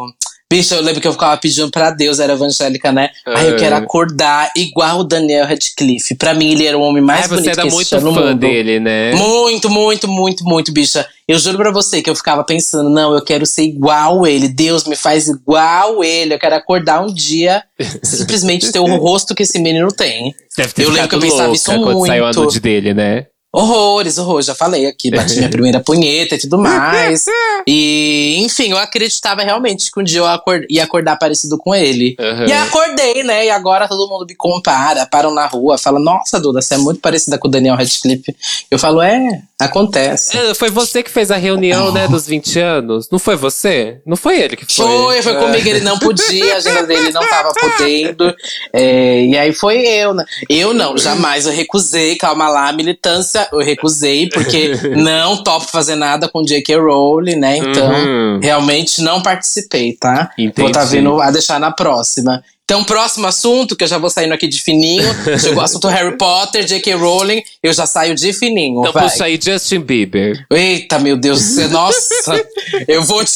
Bicho, eu lembro que eu ficava pedindo pra Deus, era evangélica, né? Aí eu quero acordar igual o Daniel Radcliffe. Pra mim, ele era o homem mais Ah, bonito você era que muito fã mundo. dele, né? Muito, muito, muito, muito, bicha. Eu juro pra você que eu ficava pensando, não, eu quero ser igual ele. Deus me faz igual ele. Eu quero acordar um dia simplesmente ter o rosto que esse menino tem. Deve ter Eu lembro que eu pensava isso quando saiu a muito. nude dele, né? Horrores, horrores, já falei aqui, bati minha primeira punheta e tudo mais. E, enfim, eu acreditava realmente que um dia eu acor- ia acordar parecido com ele. Aham. E aí acordei, né? E agora todo mundo me compara, param na rua, falam, nossa, Duda, você é muito parecida com o Daniel Radcliffe. Eu falo, é, acontece. É, Foi você que fez a reunião, né, dos 20 anos? Não foi você? Não foi ele que foi? Foi, foi É. comigo, ele não podia, a agenda dele não tava podendo. É, e aí foi eu, né? Eu não, jamais, eu recusei, calma lá, militância, eu recusei, porque não topo fazer nada com J.K. Rowling, né? Então, Uhum. realmente não participei, tá? Entendi. Vou tá vindo a deixar na próxima. Então, próximo assunto, que eu já vou saindo aqui de fininho. Chegou o assunto Harry Potter, J.K. Rowling, eu já saio de fininho. Então vai. puxa aí Justin Bieber. Eita, meu Deus do céu, nossa! Eu vou de.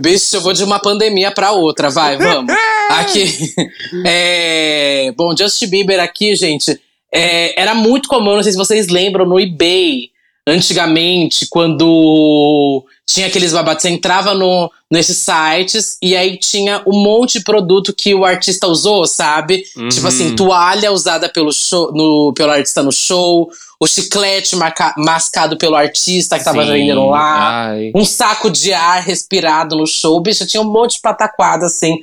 Bicho, eu vou de uma pandemia pra outra, vai, vamos. Aqui. É, bom, Justin Bieber aqui, gente. É, era muito comum, não sei se vocês lembram, no eBay, antigamente, quando tinha aqueles babados, você entrava no, nesses sites e aí tinha um monte de produto que o artista usou, sabe? Uhum. Tipo assim, toalha usada pelo, show, no, pelo artista no show, o chiclete marca, mascado pelo artista que tava Sim. vendendo lá, Ai. um saco de ar respirado no show. Bicho, tinha um monte de pataquada, assim,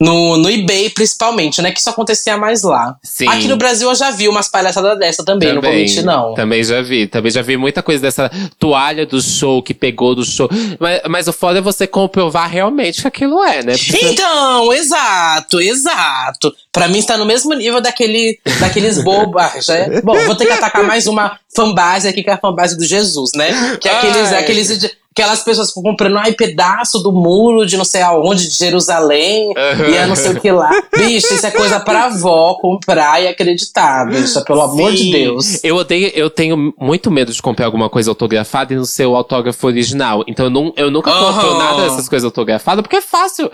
no, no eBay principalmente, né? Que isso acontecia mais lá. Sim. Aqui no Brasil eu já vi umas palhaçadas dessa também, não vou mentir, não. Também já vi. Também já vi muita coisa dessa toalha do show que pegou do show. Mas, mas o foda é você comprovar realmente que aquilo é, né? Porque Então, exato, exato. Pra mim está no mesmo nível daquele, daqueles bobos. Ah, já é- Bom, vou ter que atacar mais uma fanbase aqui, que é a fanbase do Jesus, né? Que é aqueles, Ai. aqueles, aquelas pessoas comprando ai, pedaço do muro de não sei aonde, de Jerusalém, e é não sei o que lá. Bicho, isso é coisa pra avó comprar e acreditar, bicha, pelo amor de Sim. Deus. Eu odeio, eu tenho muito medo de comprar alguma coisa autografada e não ser o autógrafo original. Então eu, não, eu nunca compro Aham. nada dessas coisas autografadas, porque é fácil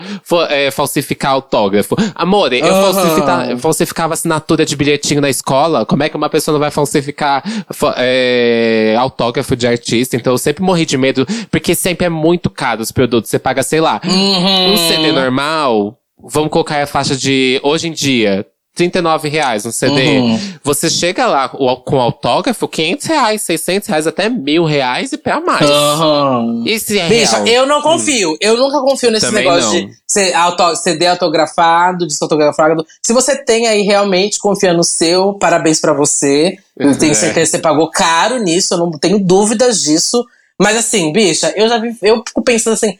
é, falsificar autógrafo. Amor, eu Aham. falsifica- eu falsificava assinatura de bilhetinho na escola. Como é que uma pessoa não vai falsificar fa- é, autógrafo de artista? Então eu sempre morri de medo, porque sempre é muito caro os produtos. Você paga, sei lá, Uhum. um CD normal, vamos colocar a faixa de hoje em dia. 39 reais um CD. Uhum. Você chega lá o- com autógrafo, 500 reais, 600 reais, até mil reais e pra mais. Aham. E se é Bicha, real? eu não confio. Eu nunca confio nesse Também negócio não. de ser auto, CD autografado, disco autografado. Se você tem aí realmente confia no seu, parabéns pra você. Eu tenho É. certeza que você pagou caro nisso, eu não tenho dúvidas disso. Mas assim, bicha, eu já vi, eu fico pensando assim,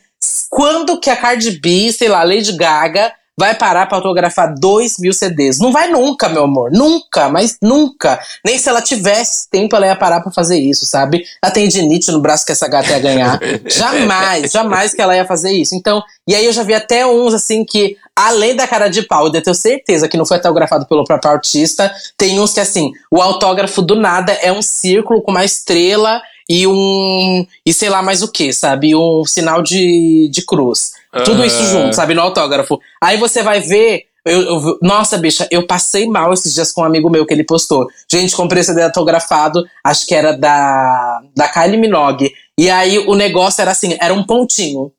quando que a Cardi B, sei lá, Lady Gaga vai parar pra autografar dois mil CDs? Não vai nunca, meu amor. Nunca, mas nunca. Nem se ela tivesse tempo, ela ia parar pra fazer isso, sabe? Ela tem dinite no braço que essa gata ia ganhar. jamais, jamais que ela ia fazer isso. Então, e aí eu já vi até uns assim que, além da cara de pau, eu tenho certeza que não foi autografado pelo próprio artista, tem uns que assim, o autógrafo do nada é um círculo com uma estrela e um. E sei lá mais o que, sabe? Um sinal de, de cruz. Tudo isso Ah. junto, sabe? No autógrafo. Aí você vai ver. Eu, eu- nossa, bicha, eu passei mal esses dias com um amigo meu que ele postou. Gente, comprei esse CD autografado, acho que era da, da Kylie Minogue. E aí o negócio era assim, era um pontinho.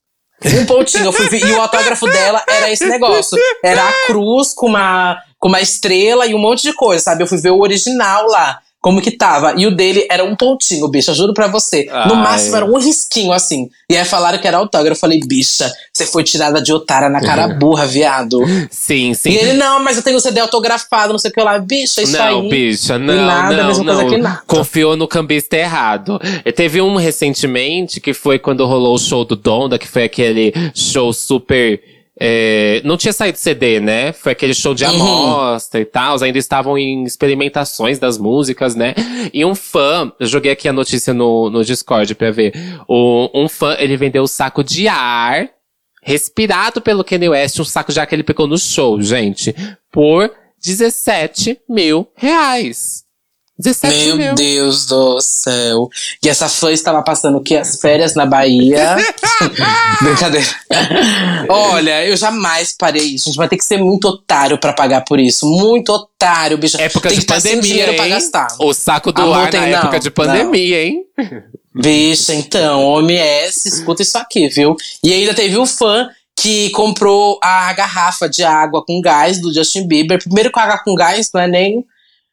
Um pontinho, eu fui ver, e o autógrafo dela era esse negócio. Era a cruz com uma, com uma estrela e um monte de coisa, sabe? Eu fui ver o original lá, como que tava. E o dele era um pontinho, bicha, juro pra você. No Ai. máximo era um risquinho, assim. E aí falaram que era autógrafo. Eu falei, bicha, você foi tirada de otária na cara burra, viado. Sim, sim. E ele, não, mas eu tenho o CD autografado, não sei o que lá. Bicha, isso não, aí. bicha, não, nada, não, mesma não. coisa que nada. Confiou no cambista errado. E Teve um recentemente que foi quando rolou o show do Donda, que foi aquele show super. É, não tinha saído CD, né? Foi aquele show de Uhum. amostra e tal. Ainda estavam em experimentações das músicas, né? E um fã, eu joguei aqui a notícia no, no Discord pra ver. O, um fã, ele vendeu o saco de ar respirado pelo Kanye West, um saco de ar que ele pegou no show, gente, por 17 mil reais. 17 Meu mil. Deus do céu. E essa fã estava passando o quê? As férias na Bahia. Brincadeira. Olha, eu jamais parei isso. A gente vai ter que ser muito otário pra pagar por isso. Muito otário, bicho. Época tem de pandemia, dinheiro pra hein? gastar. O saco do Amor, ar na tem- não, época de não. pandemia, hein? Bicha, então, OMS, escuta isso aqui, viu? E ainda teve um fã que comprou a garrafa de água com gás do Justin Bieber. Primeiro com água com gás, não é nem.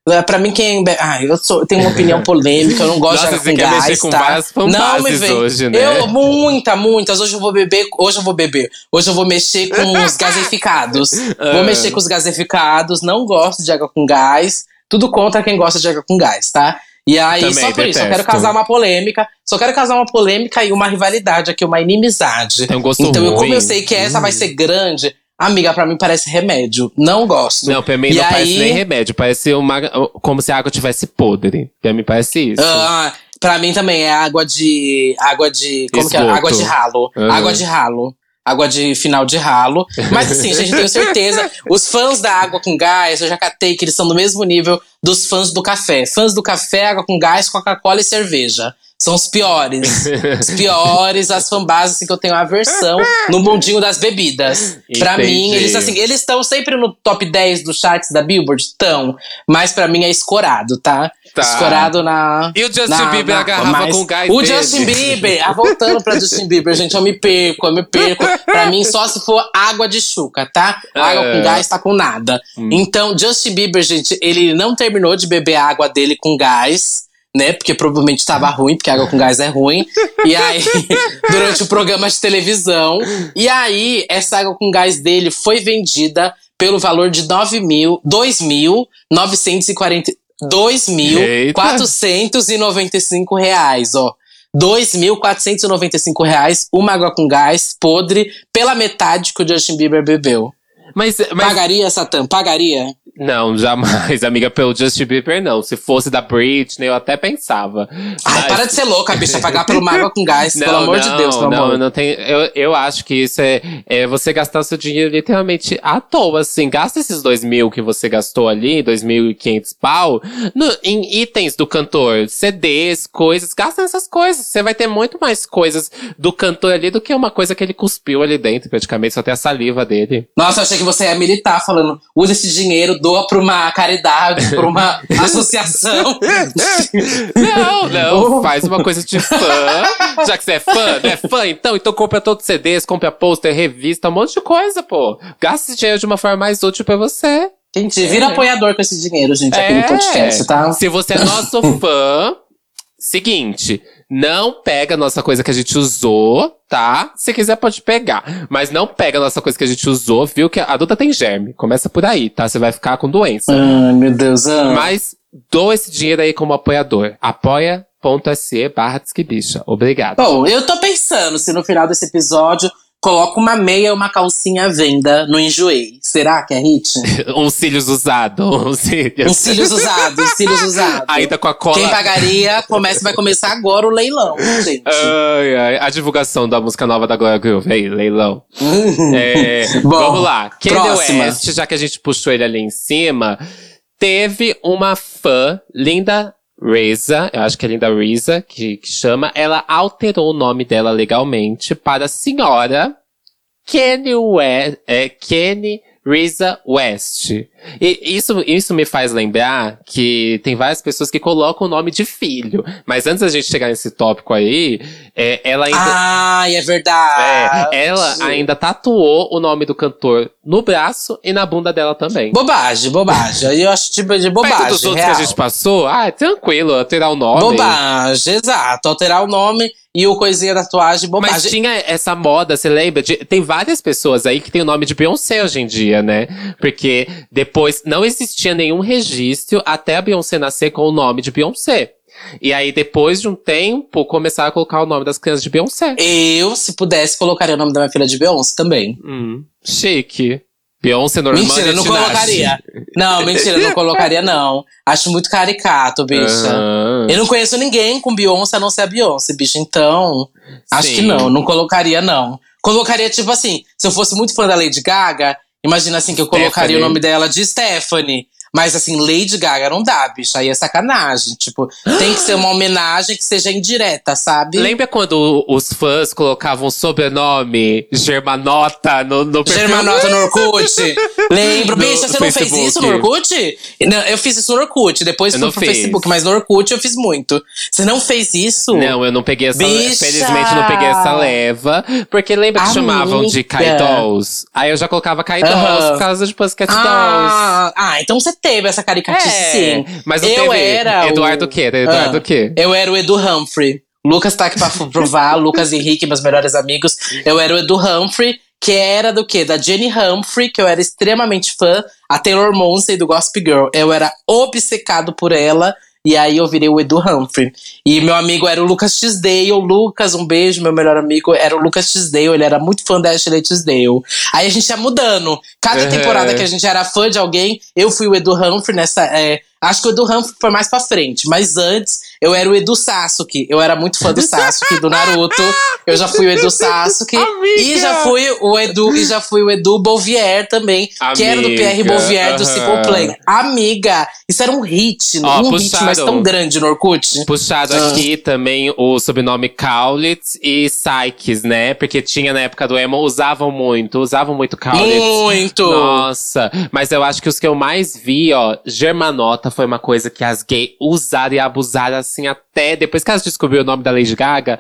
É Pra mim, quem. Ah, eu, sou, eu tenho uma opinião polêmica, eu não gosto Nossa, de água você com quer gás. mexer com tá? várias não me vem. hoje, né? Eu, muita, muitas. Hoje eu vou beber. Hoje eu vou beber. Hoje eu vou mexer com os gaseificados. Vou Ah. mexer com os gaseificados. Não gosto de água com gás. Tudo contra quem gosta de água com gás, tá? E aí, Também só por isso, eu quero detesto. causar uma polêmica. Só quero causar uma polêmica e uma rivalidade aqui, uma inimizade. Tem um gosto então, eu, como ruim. eu sei que essa vai ser grande, amiga, pra mim parece remédio. Não gosto. Não, pra mim E não parece aí- nem remédio. Parece uma. Como se a água tivesse podre. Pra mim parece isso. Ah, pra mim também é água de. Água de. Como que é? Esgoto. Água de ralo. Uhum. Água de ralo. água de final de ralo. Mas assim, gente, tenho certeza, os fãs da água com gás, eu já catei que eles são do mesmo nível dos fãs do café. Fãs do café, água com gás, Coca-Cola e cerveja. São os piores. os piores, as fanbases assim, que eu tenho aversão no mundinho das bebidas. Pra Entendi. mim, eles assim, eles estão sempre no top 10 dos charts da Billboard, estão. Mas pra mim é escorado, tá? Tá. Escorado na. E o Justin na- Bieber na- agarrava com gás O dele. Justin Bieber, ah, voltando pra Justin Bieber, gente, eu me perco, eu me perco. Pra mim, só se for água de chuca, tá? Água É. com gás tá com nada. Então, Justin Bieber, gente, ele não terminou de beber a água dele com gás. Né? Porque provavelmente tava ruim, porque água com gás é ruim. E aí, durante o programa de televisão. E aí, essa água com gás dele foi vendida pelo valor de 9 mil, 2.940. 2.495 reais, ó. 2.495 reais, uma água com gás podre, pela metade que o Justin Bieber bebeu. Mas, mas Pagaria, Satã? Pagaria? Não, jamais, amiga, pelo Justin Bieber, não. Se fosse da Britney, eu até pensava. Ai, Mas- para de ser louca, bicha. Pagar por uma água com gás, pelo amor de Deus, meu não, amor. Não tem, eu, eu acho que isso é, é você gastar o seu dinheiro literalmente à toa, assim. Gasta esses dois mil que você gastou ali, dois mil e quinhentos pau, no- em itens do cantor, CDs, coisas. Gasta nessas coisas. Você vai ter muito mais coisas do cantor ali do que uma coisa que ele cuspiu ali dentro, praticamente. Só tem a saliva dele. Nossa, eu achei que você ia militar, falando: usa esse dinheiro, doa pra uma caridade, pra uma associação. Não, não, Oh. faz uma coisa de fã. Já que você é fã, não é fã, então, então compra todos os CDs, compra pôster, revista, um monte de coisa, pô. Gasta esse dinheiro de uma forma mais útil pra você. Gente, vira apoiador com esse dinheiro, gente, aqui no podcast, tá? Se você é nosso fã, seguinte, não pega a nossa coisa que a gente usou, tá? Se quiser pode pegar, mas não pega a nossa coisa que a gente usou, viu que a adulta tem germe. Começa por aí, tá? Você vai ficar com doença. Ai, meu Deus. Ah. Mas dou esse dinheiro aí como apoiador. Apoia.se barra. Obrigado. Bom, eu tô pensando se no final desse episódio coloco uma meia e uma calcinha à venda no Enjoei. Será que é hit? Uns cílios usados. Uns cílios. Uns cílios usados, uns cílios usados. Ainda com a cola. Quem pagaria, começa, vai começar agora o leilão, gente. Ai, ai. A divulgação da música nova da Glória Groove. Aí, leilão. É, Bom, vamos lá. Kanye próxima. West, já que a gente puxou ele ali em cima, teve uma fã, Linda Reza, eu acho que é Linda Reza, que, que chama, ela alterou o nome dela legalmente para senhora Kenny, We é, Kenny Reza West. E isso, isso me faz lembrar que tem várias pessoas que colocam o nome de filho. Mas antes da gente chegar nesse tópico aí, é, ela ainda. Ai, é verdade. É, ela ainda tatuou o nome do cantor no braço e na bunda dela também. Bobagem, bobagem. Aí eu acho tipo de Perto bobagem. dos outros real. que a gente passou, ah, é tranquilo, alterar o nome. Bobagem, exato. Alterar o nome e o coisinha da tatuagem, Mas bobagem. tinha essa moda, você lembra? De- tem várias pessoas aí que tem o nome de Beyoncé hoje em dia, né? Porque depois não existia nenhum registro até a Beyoncé nascer com o nome de Beyoncé. E aí, depois de um tempo, começaram a colocar o nome das crianças de Beyoncé. Eu, se pudesse, colocaria o nome da minha filha de Beyoncé também. Hum, chique. Beyoncé normal. Mentira, não colocaria. Não, mentira, não colocaria, não. Acho muito caricato, bicha. Eu não conheço ninguém com Beyoncé a não ser a Beyoncé, bicho. Então, acho Sim. que não, não colocaria, não. Colocaria, tipo assim, se eu fosse muito fã da Lady Gaga, imagina assim que eu colocaria Stephanie. o nome dela de Stephanie. Mas assim, Lady Gaga não dá, bicho. Aí é sacanagem. Tipo, tem que ser uma homenagem que seja indireta, sabe? Lembra quando os fãs colocavam sobrenome Germanota no, no perfil? Germanota no Orkut. Lembro. No Bicha, você não fez Facebook. isso no Orkut? Não, eu fiz isso no Orkut. Depois Eu fui não pro fiz. Facebook, mas no Orkut eu fiz muito. Você não fez isso? Não, eu não peguei essa Bicha! Felizmente não peguei essa leva. Porque lembra que chamavam de Kai Amiga. Dolls? Aí eu já colocava Kai Dolls Aham. por causa de Pussycat Dolls. Ah, ah, então você teve essa caricatice, É, sim. mas não eu teve era Eduardo o... quê? Era Eduardo Ah, o quê? Eu era o Edu Humphrey. Lucas tá aqui pra provar, Lucas e Henrique, meus melhores amigos. Eu era o Edu Humphrey, que era do quê? Da Jenny Humphrey, que eu era extremamente fã. A Taylor Momsen do Gossip Girl. Eu era obcecado por ela. E aí eu virei o Edu Humphrey. E meu amigo era o Lucas Tisdale. Lucas, um beijo, meu melhor amigo, era o Lucas Tisdale. Ele era muito fã da Ashley Tisdale. Aí a gente ia mudando. Cada Uhum. temporada que a gente era fã de alguém, eu fui o Edu Humphrey nessa. é, acho que o Edu Humphrey foi mais pra frente. Mas antes, eu era o Edu Sasuke. Eu era muito fã do Sasuke, do Naruto. Eu já fui o Edu Sasuke. Amiga! E já fui o Edu, e já fui o Edu Bolvier também, que era do Pierre Amiga, Bolvier do. Simple Plan. Amiga, isso era um hit, Ó, um hit, mas tão grande no Orkut. Puxado Ah. aqui também o sobrenome Cowlitz e Sykes, né? Porque tinha na época do emo, usavam muito, usavam muito Cowlitz. Muito! Nossa, mas eu acho que os que eu mais vi, ó, Germanota foi uma coisa que as gays usaram e abusaram assim até depois que elas descobriram o nome da Lady Gaga.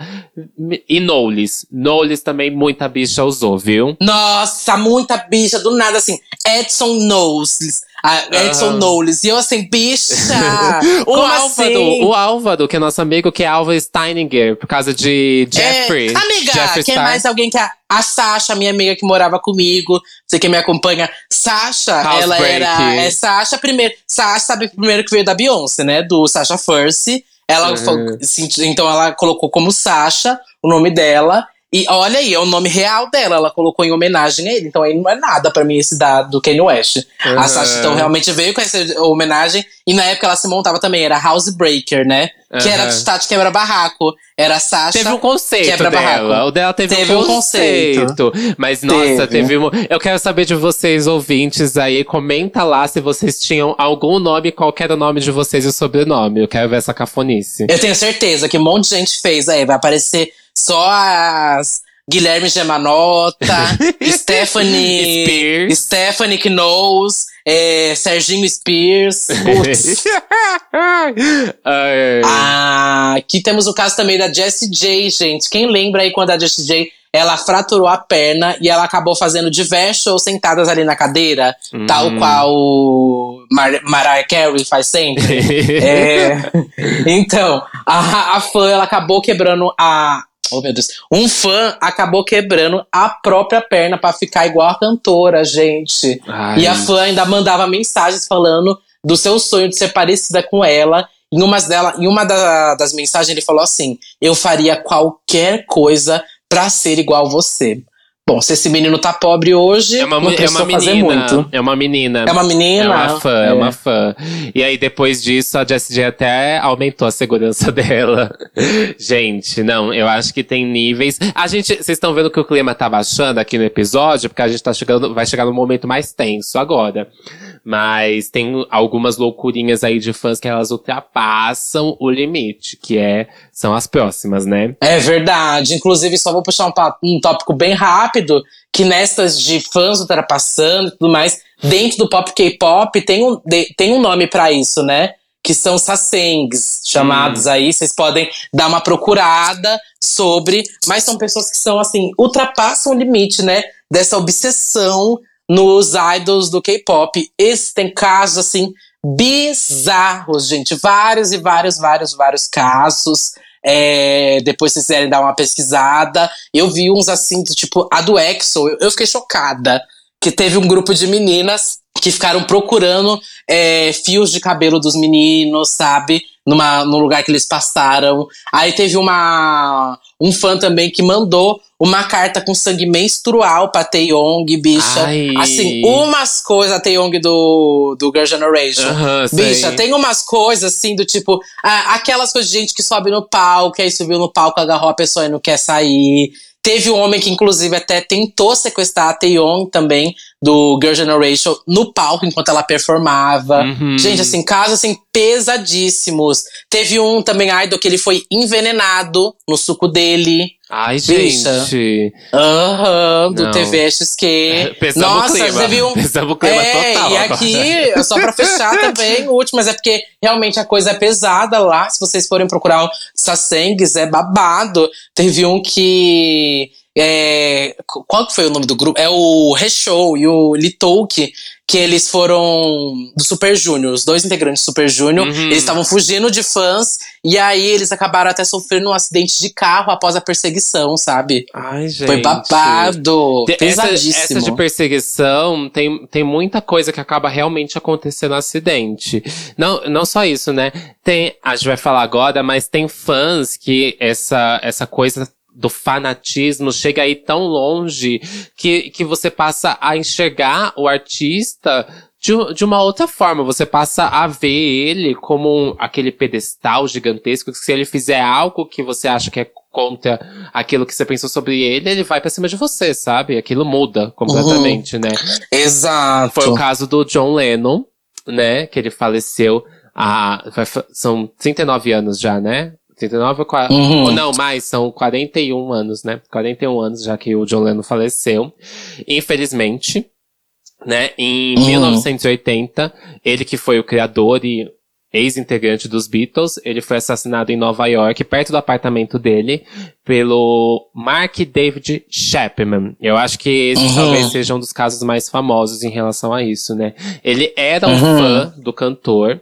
E Knowles. Knowles também muita bicha usou, viu? Nossa, muita bicha, do nada assim. Edson Knowles. Ah, Edson Aham. Knowles. E eu assim, bicha! O Álvaro, assim? o Álvaro, que é nosso amigo, que é Álvaro Steininger, por causa de Jeffrey. É, amiga, Jeffrey quem Star. mais alguém que a, a Sasha, minha amiga que morava comigo, você que me acompanha, Sasha, ela Housebreak. era é Sasha primeiro. Sasha sabe primeiro que veio da Beyoncé, né? Do Sasha First. Ela Uhum. foi- então ela colocou como Sasha o nome dela. E olha aí, é o nome real dela. Ela colocou em homenagem a ele. Então aí não é nada pra mim esse dado do Kanye West. Uhum. A Sasha então realmente veio com essa homenagem. E na época ela se montava também, era Housebreaker, né? Que era de Tati Quebra Barraco. Era a Sasha. Teve um conceito Quebra dela. barraco. O dela teve, Teve um um conceito. Mas, nossa, Teve. teve um. Eu quero saber de vocês, ouvintes aí. Comenta lá se vocês tinham algum nome, qual era o nome de vocês e o sobrenome. Eu quero ver essa cafonice. Eu tenho certeza que um monte de gente fez. Aí vai aparecer só as Guilherme Gemanota, Stephanie. Spears. Stephanie Knowles, é, Serginho Spears. Putz. Ah, aqui temos o caso também da Jessie J, gente. Quem lembra aí quando a Jessie J ela fraturou a perna e ela acabou fazendo diversos shows sentadas ali na cadeira, tal Hum. qual o Mar Mariah Carey faz sempre. É, então, a, a fã ela acabou quebrando a. Oh, meu Deus. Um fã acabou quebrando a própria perna pra ficar igual a cantora, gente. Ai. E a fã ainda mandava mensagens falando do seu sonho de ser parecida com ela. Em, umas dela, em uma da- das mensagens ele falou assim: Eu faria qualquer coisa pra ser igual você. Bom, se esse menino tá pobre hoje, É uma, não é uma fazer menina. muito. É uma menina. É uma menina? É uma fã, é. uma fã. E aí, depois disso, a Jessie J até aumentou a segurança dela. gente, não, eu acho que tem níveis. A gente, vocês estão vendo que o clima tá baixando aqui no episódio, porque a gente tá chegando, vai chegar no momento mais tenso agora. Mas tem algumas loucurinhas aí de fãs que elas ultrapassam o limite, que é, são as próximas, né? É verdade. Inclusive, só vou puxar um, um tópico bem rápido, que nestas de fãs ultrapassando e tudo mais, dentro do pop K-pop tem um, de- tem um nome pra isso, né? Que são sasengs, chamados aí. Vocês podem dar uma procurada sobre. Mas são pessoas que são, assim, ultrapassam o limite, né? Dessa obsessão nos idols do K-pop. Esse tem casos, assim, bizarros, gente. Vários e vários, vários, vários casos. É, depois, vocês quiserem dar uma pesquisada. Eu vi uns assim, tipo, a do EXO, eu, fiquei chocada. Que teve um grupo de meninas que ficaram procurando é, fios de cabelo dos meninos, sabe? Numa, no lugar que eles passaram. Aí teve uma um fã também que mandou uma carta com sangue menstrual pra Taeyong, bicha. Ai. Assim, umas coisas, a Taeyong do, do Girl Generation. Sei. Bicha, tem umas coisas assim do tipo, ah, aquelas coisas de gente que sobe no palco, aí subiu no palco, agarrou a pessoa e não quer sair. Teve um homem que, inclusive, até tentou sequestrar a Taeyong também, do Girl Generation, no palco enquanto ela performava. Uhum. Gente, assim, casos assim, pesadíssimos. Teve um também, idol, que ele foi envenenado no suco dele. Ai, Bicha. gente. Aham, do Não. TVXQ. Pesamos Nossa, clima. teve um. Pesamos o clima é, total e agora. aqui, só pra fechar também, o último, mas é porque realmente a coisa é pesada lá. Se vocês forem procurar o Sassengues, é babado. Teve um que. É, qu- qual que foi o nome do grupo? É o Reshow e o Litouki, que eles foram do Super Junior, os dois integrantes do Super Junior. Uhum. Eles estavam fugindo de fãs e aí eles acabaram até sofrendo um acidente de carro após a perseguição, sabe? Ai, gente. Foi babado, Te- Essa, pesadíssimo. essa de perseguição tem, tem muita coisa que acaba realmente acontecendo no acidente. Não, não só isso, né? Tem, a gente vai falar agora, mas tem fãs que essa, essa coisa do fanatismo chega aí tão longe que, que você passa a enxergar o artista de, de uma outra forma. Você passa a ver ele como um, aquele pedestal gigantesco que se ele fizer algo que você acha que é contra aquilo que você pensou sobre ele, ele vai pra cima de você, sabe? Aquilo muda completamente, Uhum. né? Exato. Foi o caso do John Lennon, né? Que ele faleceu há. São 39 anos já, né? 39 ou, qua- Uhum. ou não, mais, são 41 anos, né? 41 anos já que o John Lennon faleceu. Infelizmente, né? Em Uhum. 1980, ele que foi o criador e ex-integrante dos Beatles, ele foi assassinado em Nova York, perto do apartamento dele, pelo Mark David Chapman. Eu acho que esse Uhum. talvez seja um dos casos mais famosos em relação a isso, né? Ele era um Uhum. fã do cantor,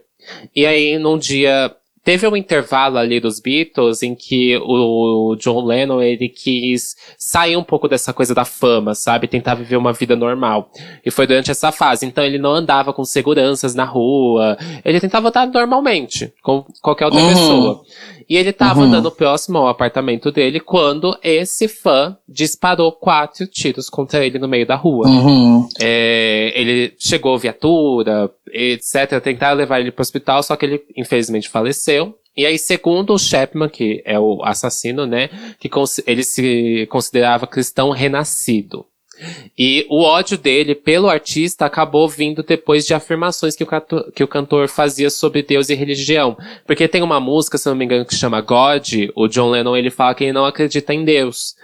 e aí num dia teve um intervalo ali dos Beatles em que o John Lennon ele quis sair um pouco dessa coisa da fama, sabe? Tentar viver uma vida normal. E foi durante essa fase. Então ele não andava com seguranças na rua. Ele tentava andar normalmente, com qualquer outra Uhum. pessoa. E ele tava Uhum. andando próximo ao apartamento dele quando esse fã disparou quatro tiros contra ele no meio da rua. Uhum. É, ele chegou viatura, etc. Tentaram levar ele pro hospital, só que ele infelizmente faleceu. E aí, segundo o Chapman, que é o assassino, né, que ele se considerava cristão renascido. E o ódio dele pelo artista acabou vindo depois de afirmações que o, canto- que o cantor fazia sobre Deus e religião. Porque tem uma música, se não me engano, que chama God, o John Lennon ele fala que ele não acredita em Deus.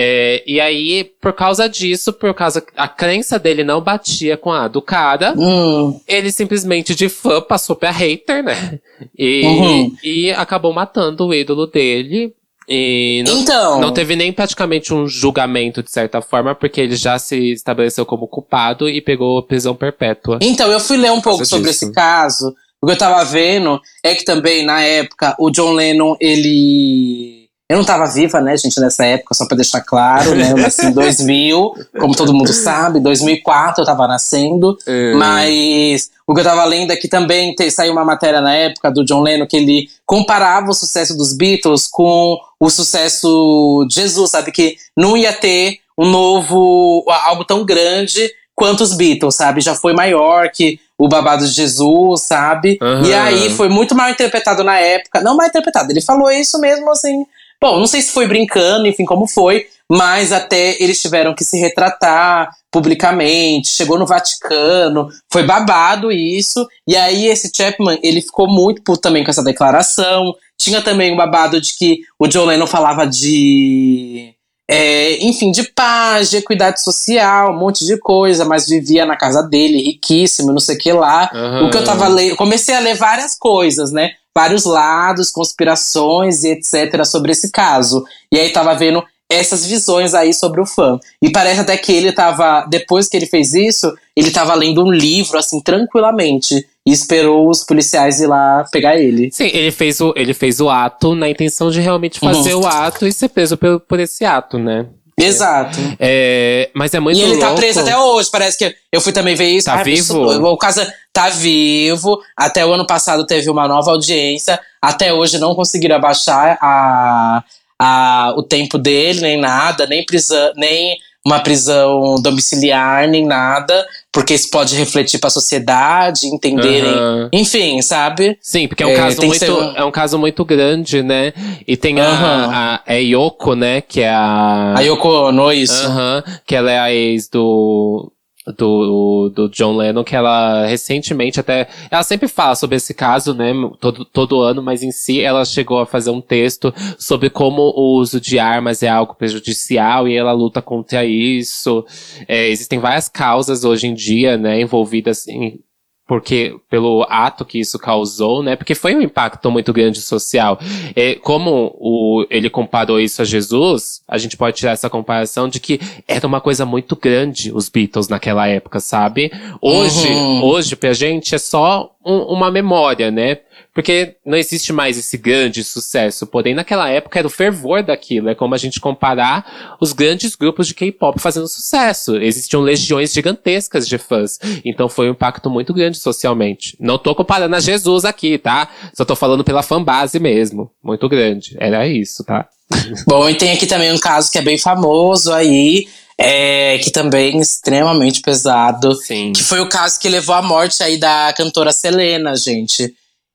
É, e aí, por causa disso, por causa a crença dele não batia com a do cara, Hum. ele simplesmente de fã passou pra hater, né? E, Uhum. e acabou matando o ídolo dele. E não, Então. não teve nem praticamente um julgamento, de certa forma, porque ele já se estabeleceu como culpado e pegou prisão perpétua. Então, eu fui ler um pouco sobre disso. esse caso. O que eu tava vendo é que também, na época, o John Lennon, ele. Eu não tava viva, né, gente, nessa época, só pra deixar claro, né? Eu nasci em 2000, como todo mundo sabe. 2004 eu tava nascendo. É. Mas o que eu tava lendo é que também te- saiu uma matéria na época do John Lennon que ele comparava o sucesso dos Beatles com o sucesso de Jesus, sabe? Que não ia ter um novo. algo tão grande quanto os Beatles, sabe? Já foi maior que o babado de Jesus, sabe? Aham. E aí foi muito mal interpretado na época. Não mal interpretado, ele falou isso mesmo assim. Bom, não sei se foi brincando, enfim, como foi, mas até eles tiveram que se retratar publicamente, chegou no Vaticano, foi babado isso. E aí esse Chapman, ele ficou muito puto também com essa declaração. Tinha também o babado de que o John Lennon falava de é, enfim, de paz, de equidade social, um monte de coisa, mas vivia na casa dele, riquíssimo, não sei o que lá. Aham. O que eu tava lendo, comecei a ler várias coisas, né? Vários lados, conspirações e etc. sobre esse caso. E aí tava vendo essas visões aí sobre o fã. E parece até que ele tava, depois que ele fez isso, ele tava lendo um livro, assim, tranquilamente. E esperou os policiais ir lá pegar ele. Sim, ele fez, o, ele fez o ato na intenção de realmente fazer Uhum. o ato e ser preso por, por esse ato, né? Exato. É, mas é muito E ele tá louco. preso até hoje, parece que eu fui também ver isso. Tá Ai, vivo? O caso tá vivo. Até o ano passado teve uma nova audiência. Até hoje não conseguiram abaixar a, a, o tempo dele, nem nada, nem prisão, nem uma prisão domiciliar, nem nada, porque isso pode refletir pra sociedade, entenderem. Aham. Enfim, sabe? Sim, porque é um, É, caso muito, ser é um caso muito grande, né? E tem a, Aham. a, é Yoko, né? Que é a. A Yoko Ono, isso. Aham, que ela é a ex do, do, do John Lennon, que ela recentemente até. Ela sempre fala sobre esse caso, né? Todo, todo ano, mas em si ela chegou a fazer um texto sobre como o uso de armas é algo prejudicial e ela luta contra isso. É, existem várias causas hoje em dia, né? Envolvidas em. Porque, pelo ato que isso causou, né? Porque foi um impacto muito grande social. É, como o, ele comparou isso a Jesus, a gente pode tirar essa comparação de que era uma coisa muito grande os Beatles naquela época, sabe? Hoje, Uhum. hoje pra gente é só um- uma memória, né? Porque não existe mais esse grande sucesso. Porém, naquela época era o fervor daquilo. É como a gente comparar os grandes grupos de K-pop fazendo sucesso. Existiam legiões gigantescas de fãs. Então foi um impacto muito grande socialmente. Não tô comparando a Jesus aqui, tá? Só tô falando pela fanbase mesmo. Muito grande. Era isso, tá? Bom, e tem aqui também um caso que é bem famoso aí. é, que também é extremamente pesado. Sim. Que foi o caso que levou à morte aí da cantora Selena, gente.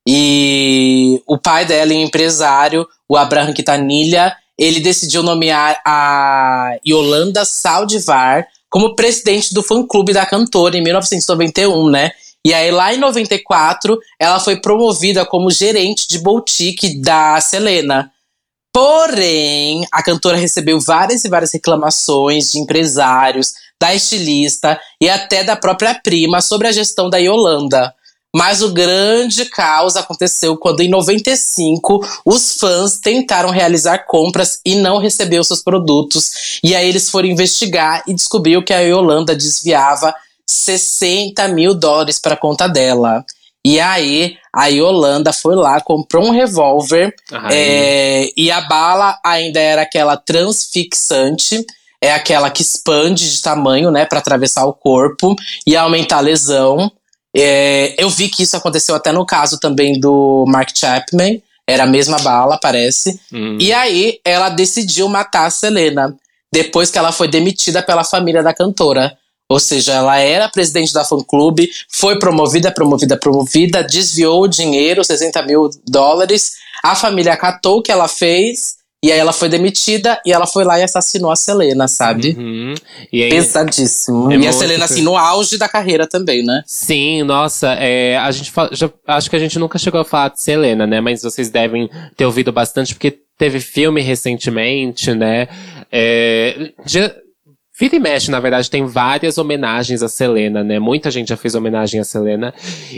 E o pai dela, um empresário, o Abraham Quintanilha, ele decidiu nomear a Yolanda Saldivar como presidente do fã-clube da cantora em 1991, né? E aí, lá em 94, ela foi promovida como gerente de boutique da Selena. Porém, a cantora recebeu várias e várias reclamações de empresários, da estilista e até da própria prima sobre a gestão da Yolanda. Mas o grande caos aconteceu quando, em 95, os fãs tentaram realizar compras e não recebeu seus produtos. E aí eles foram investigar e descobriu que a Yolanda desviava 60 mil dólares para a conta dela. E aí, a Yolanda foi lá, comprou um revólver é, e a bala ainda era aquela transfixante, é aquela que expande de tamanho, né, para atravessar o corpo e aumentar a lesão. É, eu vi que isso aconteceu até no caso também do Mark Chapman, era a mesma bala, parece. Hum. E aí, ela decidiu matar a Selena, depois que ela foi demitida pela família da cantora. Ou seja, ela era presidente da fã-clube, foi promovida, promovida, promovida, desviou o dinheiro, 60 mil dólares. A família acatou o que ela fez, e aí ela foi demitida, e ela foi lá e assassinou a Selena, sabe? Uhum. Aí, Pesadíssimo. É e a Selena, assim, no auge da carreira também, né? Sim, nossa, é, a gente já- acho que a gente nunca chegou a falar de Selena, né? Mas vocês devem ter ouvido bastante, porque teve filme recentemente, né? É, já- Vira e mexe, na verdade, tem várias homenagens a Selena, né? Muita gente já fez homenagem a Selena.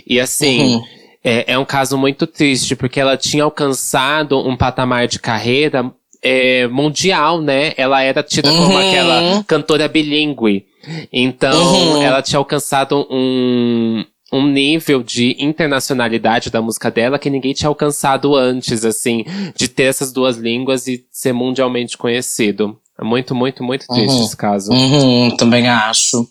E assim, Uhum. É, é um caso muito triste, porque ela tinha alcançado um patamar de carreira é, mundial, né? Ela era tida como Uhum. aquela cantora bilíngue. Então, Uhum. ela tinha alcançado um, um nível de internacionalidade da música dela que ninguém tinha alcançado antes, assim, de ter essas duas línguas e ser mundialmente conhecido. É muito, muito, muito triste Uhum. esse caso. Uhum, também acho.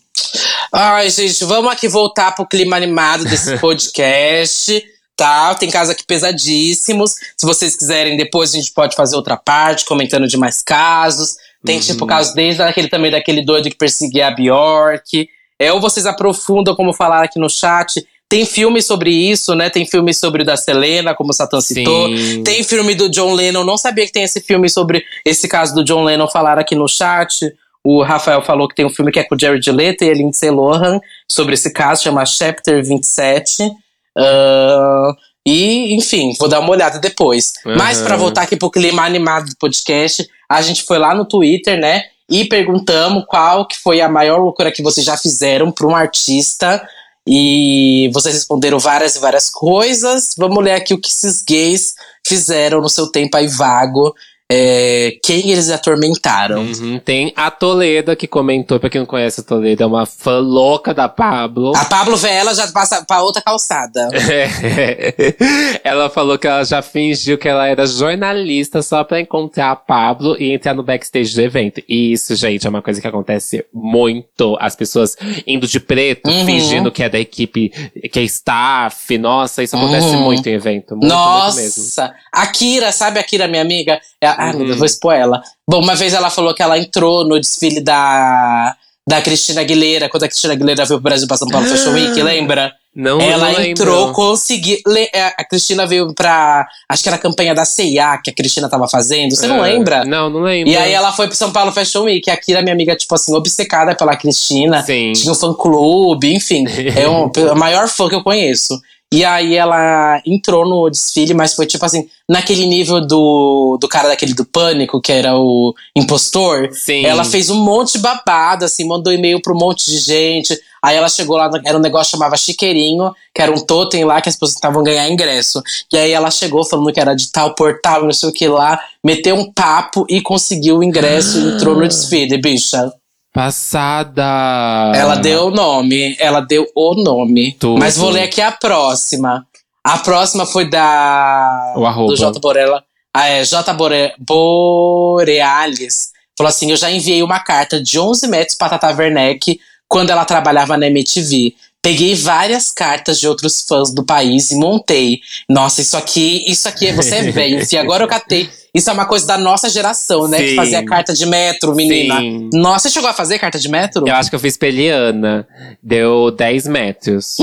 Ai, gente, vamos aqui voltar pro clima animado desse podcast, tá? Tem casos aqui pesadíssimos. Se vocês quiserem, depois a gente pode fazer outra parte, comentando de mais casos. Tem, tipo, casos desde aquele também daquele doido que perseguia a Bjork. É, ou vocês aprofundam, como falaram aqui no chat. Tem filmes sobre isso, né? Tem filmes sobre o da Selena, como o Satan citou. Sim. Tem filme do John Lennon, não sabia que tem esse filme sobre esse caso do John Lennon, falaram aqui no chat. O Rafael falou que tem um filme que é com o Jared Leto e a Lindsay Lohan sobre esse caso, chama Chapter 27. Ah, e, enfim, vou dar uma olhada depois. Mas Uhum. pra voltar aqui pro clima animado do podcast, a gente foi lá no Twitter, né? E perguntamos qual que foi a maior loucura que vocês já fizeram pra um artista. E vocês responderam várias e várias coisas. Vamos ler aqui o que esses gays fizeram no seu tempo aí vago. É, quem eles atormentaram. Uhum. Tem a Toleda que comentou, pra quem não conhece a Toleda, é uma fã louca da Pablo. A Pablo Vela já passa pra outra calçada. ela falou que ela já fingiu que ela era jornalista só pra encontrar a Pablo e entrar no backstage do evento. E isso, gente, é uma coisa que acontece muito. As pessoas indo de preto, Uhum. fingindo que é da equipe, que é staff. Nossa, isso acontece Uhum. muito em evento. Muito, muito mesmo. Nossa! A Kira, sabe a Kira, minha amiga? É, ah, meu Uhum. Deus, vou expor ela. Bom, uma vez ela falou que ela entrou no desfile da, da Cristina Aguilera, quando a Cristina Aguilera veio pro Brasil pra São Paulo Fashion Week, lembra? Não, ela não entrou, conseguiu. é, A Cristina veio pra. Acho que era a campanha da CIA que a Cristina tava fazendo. Você não É, lembra? Não, não lembro. E aí ela foi pro São Paulo Fashion Week. A Kira, minha amiga, tipo assim, obcecada pela Cristina. Sim. Tinha um fã-clube, enfim. É um, a maior fã que eu conheço. E aí ela entrou no desfile, mas foi tipo assim, naquele nível do, do cara daquele do pânico, que era o impostor. Sim. Ela fez um monte de babado, assim, mandou e-mail pra um monte de gente. Aí ela chegou lá, era um negócio que chamava Chiqueirinho, que era um totem lá que as pessoas tentavam ganhar ingresso. E aí ela chegou falando que era de tal portal, não sei o que lá, meteu um papo e conseguiu o ingresso e entrou no desfile, bicha. Passada. Ela deu o nome, ela deu o nome. Tudo. Mas vou ler aqui a próxima. A próxima foi da. O arroba. Do J. Borella. Ah, é, J. Bore, Borealis. Falou assim: eu já enviei uma carta de 11 metros pra Tata Werneck quando ela trabalhava na MTV. Peguei várias cartas de outros fãs do país e montei. Nossa, isso aqui, isso aqui, você é velho, agora eu catei. Isso é uma coisa da nossa geração, né? Que Sim. fazia carta de metro, menina. Sim. Nossa, você chegou a fazer carta de metro? Eu acho que eu fiz peliana. Deu 10 metros.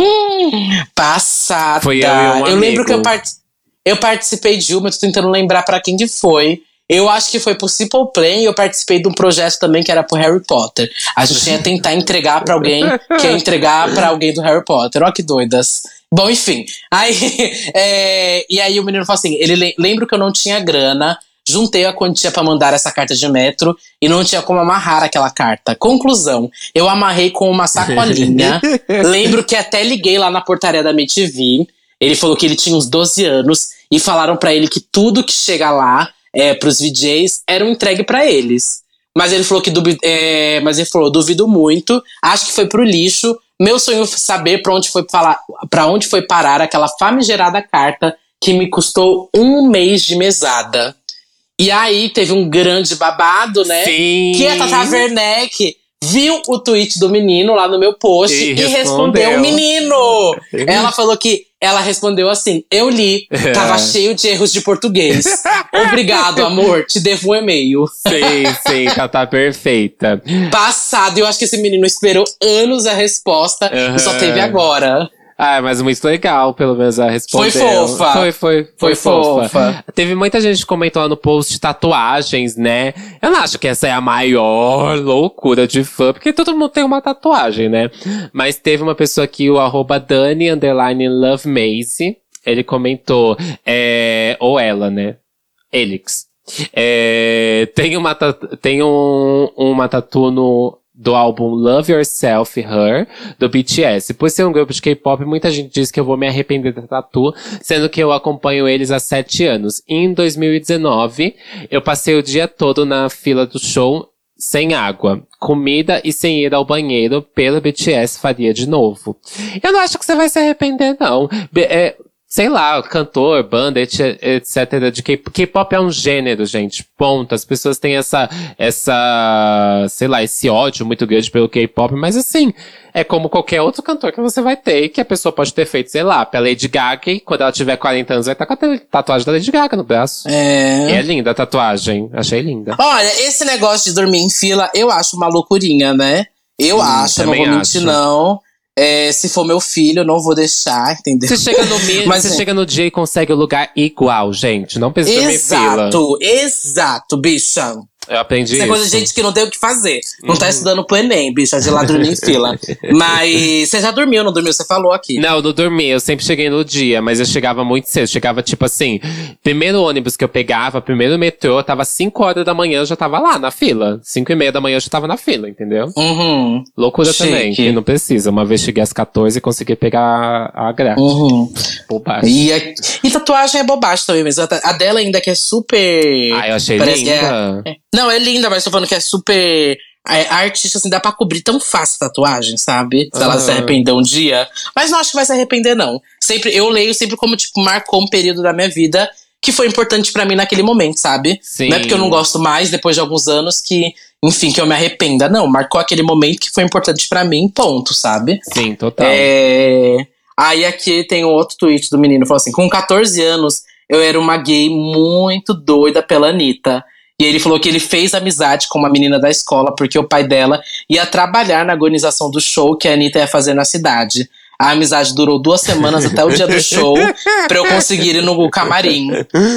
Passada. Foi eu e um Eu lembro amigo. que eu, part... eu participei de uma, eu tô tentando lembrar pra quem que foi. Eu acho que foi pro Simple Plan e eu participei de um projeto também que era pro Harry Potter. A gente ia tentar entregar pra alguém que ia entregar pra alguém do Harry Potter. Ó, que doidas. Bom, enfim. Aí, é, e aí o menino falou assim: ele le- lembro que eu não tinha grana, juntei a quantia pra mandar essa carta de metro e não tinha como amarrar aquela carta. Conclusão: eu amarrei com uma sacolinha. lembro que até liguei lá na portaria da MTV. Ele falou que ele tinha uns 12 anos e falaram pra ele que tudo que chega lá é, pros VJs era um entregue pra eles. Mas ele falou que duvi- é, mas ele falou, duvido muito, acho que foi pro lixo. Meu sonho é saber pra onde foi falar, para onde foi parar aquela famigerada carta que me custou um mês de mesada. E aí teve um grande babado, né? Sim. Que a Tata Werneck viu o tweet do menino lá no meu post E e, respondeu. respondeu o menino. ela falou que ela respondeu assim: Eu li, tava cheio de erros de português. Obrigado, amor, te devo um e-mail. Sim, sim, tá, tá perfeita. Passado, eu acho que esse menino esperou anos a resposta e só teve agora. Ah, mas muito legal, pelo menos a responder. Foi fofa. Foi, foi, foi, Foi fofa. fofa. Teve muita gente que comentou lá no post tatuagens, né? Eu não acho que essa é a maior loucura de fã, porque todo mundo tem uma tatuagem, né? Mas teve uma pessoa aqui, o arroba Dani underline Love Maze. Ele comentou, é, ou ela, né? Elix. É, tem uma, tem um, uma tatu no, do álbum Love Yourself, Her, do BTS. Por ser um grupo de K-pop, muita gente diz que eu vou me arrepender da tatu, sendo que eu acompanho eles há sete anos. Em 2019, eu passei o dia todo na fila do show sem água, comida e sem ir ao banheiro pelo BTS faria de novo. Eu não acho que você vai se arrepender, não. Be- é, sei lá, cantor, banda, etc, de K-pop é um gênero, gente. Ponto. As pessoas têm essa, essa, sei lá, esse ódio muito grande pelo K-pop, mas assim, é como qualquer outro cantor que você vai ter, que a pessoa pode ter feito, sei lá, pela Lady Gaga, e quando ela tiver 40 anos vai estar com a tatuagem da Lady Gaga no braço. E É. é linda a tatuagem. Achei linda. Olha, esse negócio de dormir em fila, eu acho uma loucurinha, né? Eu acho, eu não vou mentir, acho. não. É, se for meu filho, eu não vou deixar, entendeu? Você chega no, mi- Mas você é. chega no dia e consegue o lugar igual, gente. Não precisa dormir em fila. Exato, exato, bicha. Eu aprendi Isso é coisa de gente que não tem o que fazer. Não Uhum. tá estudando pro Enem, bicha, de lá dormir em fila. Mas você já dormiu, não dormiu? Você falou aqui. Não, eu não dormi, eu sempre cheguei no dia, mas eu chegava muito cedo. Chegava, tipo assim, primeiro ônibus que eu pegava, primeiro metrô, tava 5 horas da manhã, eu já tava lá na fila. 5 e meia da manhã eu já tava na fila, entendeu? Uhum, Loucura Chique. também, que não precisa. Uma vez cheguei às 14 e consegui pegar a, a grátis. uhum. Bobagem. E, a- e tatuagem é bobagem também, mas a, dela ainda que é super. Ah, eu achei Parece que é- linda. Não, é linda, mas tô falando que é super. É, artista, assim, dá pra cobrir tão fácil a tatuagem, sabe? Se ela se arrepender um dia. Mas não acho que vai se arrepender, não. Sempre, eu leio sempre como, tipo, marcou um período da minha vida que foi importante pra mim naquele momento, sabe? Sim. Não é porque eu não gosto mais depois de alguns anos que, enfim, que eu me arrependa. Não, marcou aquele momento que foi importante pra mim, ponto, sabe? Sim, total. É... Aí aqui tem outro tweet do menino, falou assim, com 14 anos, eu era uma gay muito doida pela Anitta. E ele falou que ele fez amizade com uma menina da escola porque o pai dela ia trabalhar na organização do show que a Anitta ia fazer na cidade. A amizade durou duas semanas até o dia do show pra eu conseguir ir no camarim.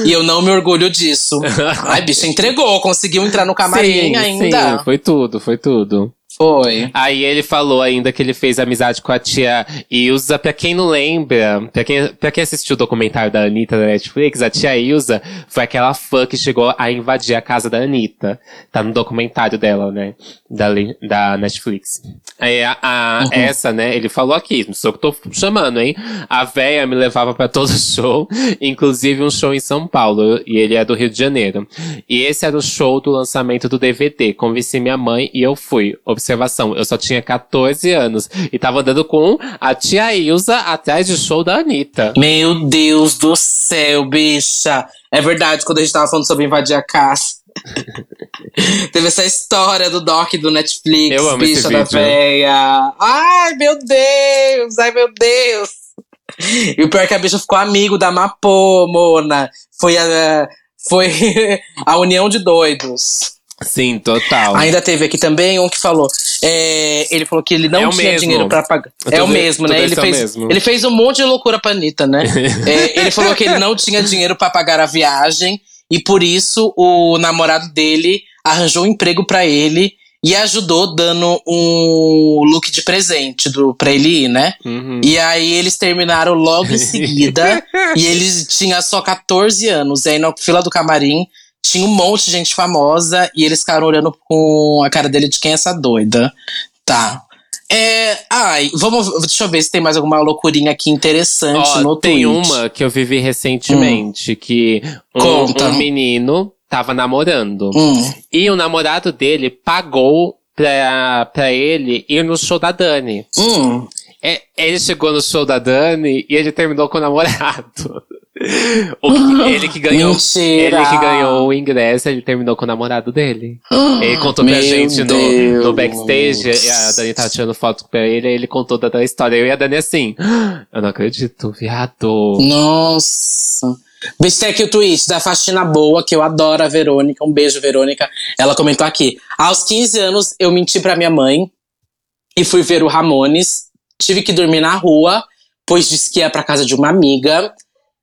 E eu não me orgulho disso. Ai, bicho, entregou, conseguiu entrar no camarim sim, ainda. Sim, foi tudo, foi tudo. Foi. Aí ele falou ainda que ele fez amizade com a tia Ilza. Pra quem não lembra, pra quem, pra quem assistiu o documentário da Anitta da Netflix, a tia Ilza foi aquela fã que chegou a invadir a casa da Anitta. Tá no documentário dela, né? Da, da Netflix. Aí a, a- Uhum. essa, né? Ele falou aqui, não sou eu que tô chamando, hein? A véia me levava pra todo show, inclusive um show em São Paulo. E ele é do Rio de Janeiro. E esse era o show do lançamento do DVD. Convenci minha mãe e eu fui. Observação, eu só tinha 14 anos. E tava andando com a tia Ilza atrás do show da Anitta. Meu Deus do céu, bicha. É verdade, quando a gente tava falando sobre invadir a casa. Teve essa história do doc do Netflix, Eu amo bicha da véia. Ai, meu Deus, ai, meu Deus. E o pior é que a bicha ficou amigo da Mapô, Mona. Foi a. foi a união de doidos. Sim, total. Ainda teve aqui também um que falou. é, ele falou que ele não É tinha mesmo. dinheiro pra pagar. É o mesmo, né? Ele fez, mesmo. ele fez um monte de loucura pra Anitta, né? É, ele falou que ele não tinha dinheiro pra pagar a viagem e por isso o namorado dele arranjou um emprego pra ele e ajudou dando um look de presente do, pra ele ir, né? Uhum. E aí eles terminaram logo em seguida. e ele tinha só 14 anos. E aí na fila do camarim tinha um monte de gente famosa. E eles ficaram olhando com a cara dele de quem é essa doida. Tá. É, ai, vamos. Deixa eu ver se tem mais alguma loucurinha aqui interessante Ó, no tem tweet. uma que eu vivi recentemente, que um, Conta. um menino tava namorando. Hum. E o namorado dele pagou pra, pra ele ir no show da Dani. Hum. É, ele chegou no show da Dani e ele terminou com o namorado. O que- ele que ganhou. Mentira. Ele que ganhou o ingresso, ele terminou com o namorado dele. Ele contou pra Meu gente no, no backstage, e a Dani tava tirando foto pra ele, ele contou toda a história. Eu e a Dani assim, "Ah, eu não acredito, viado. Nossa. Bicho, tem aqui o tweet da Faxina Boa, que eu adoro a Verônica. Um beijo, Verônica. Ela comentou aqui. Aos 15 anos, eu menti pra minha mãe e fui ver o Ramones. Tive que dormir na rua, pois disse que ia pra casa de uma amiga.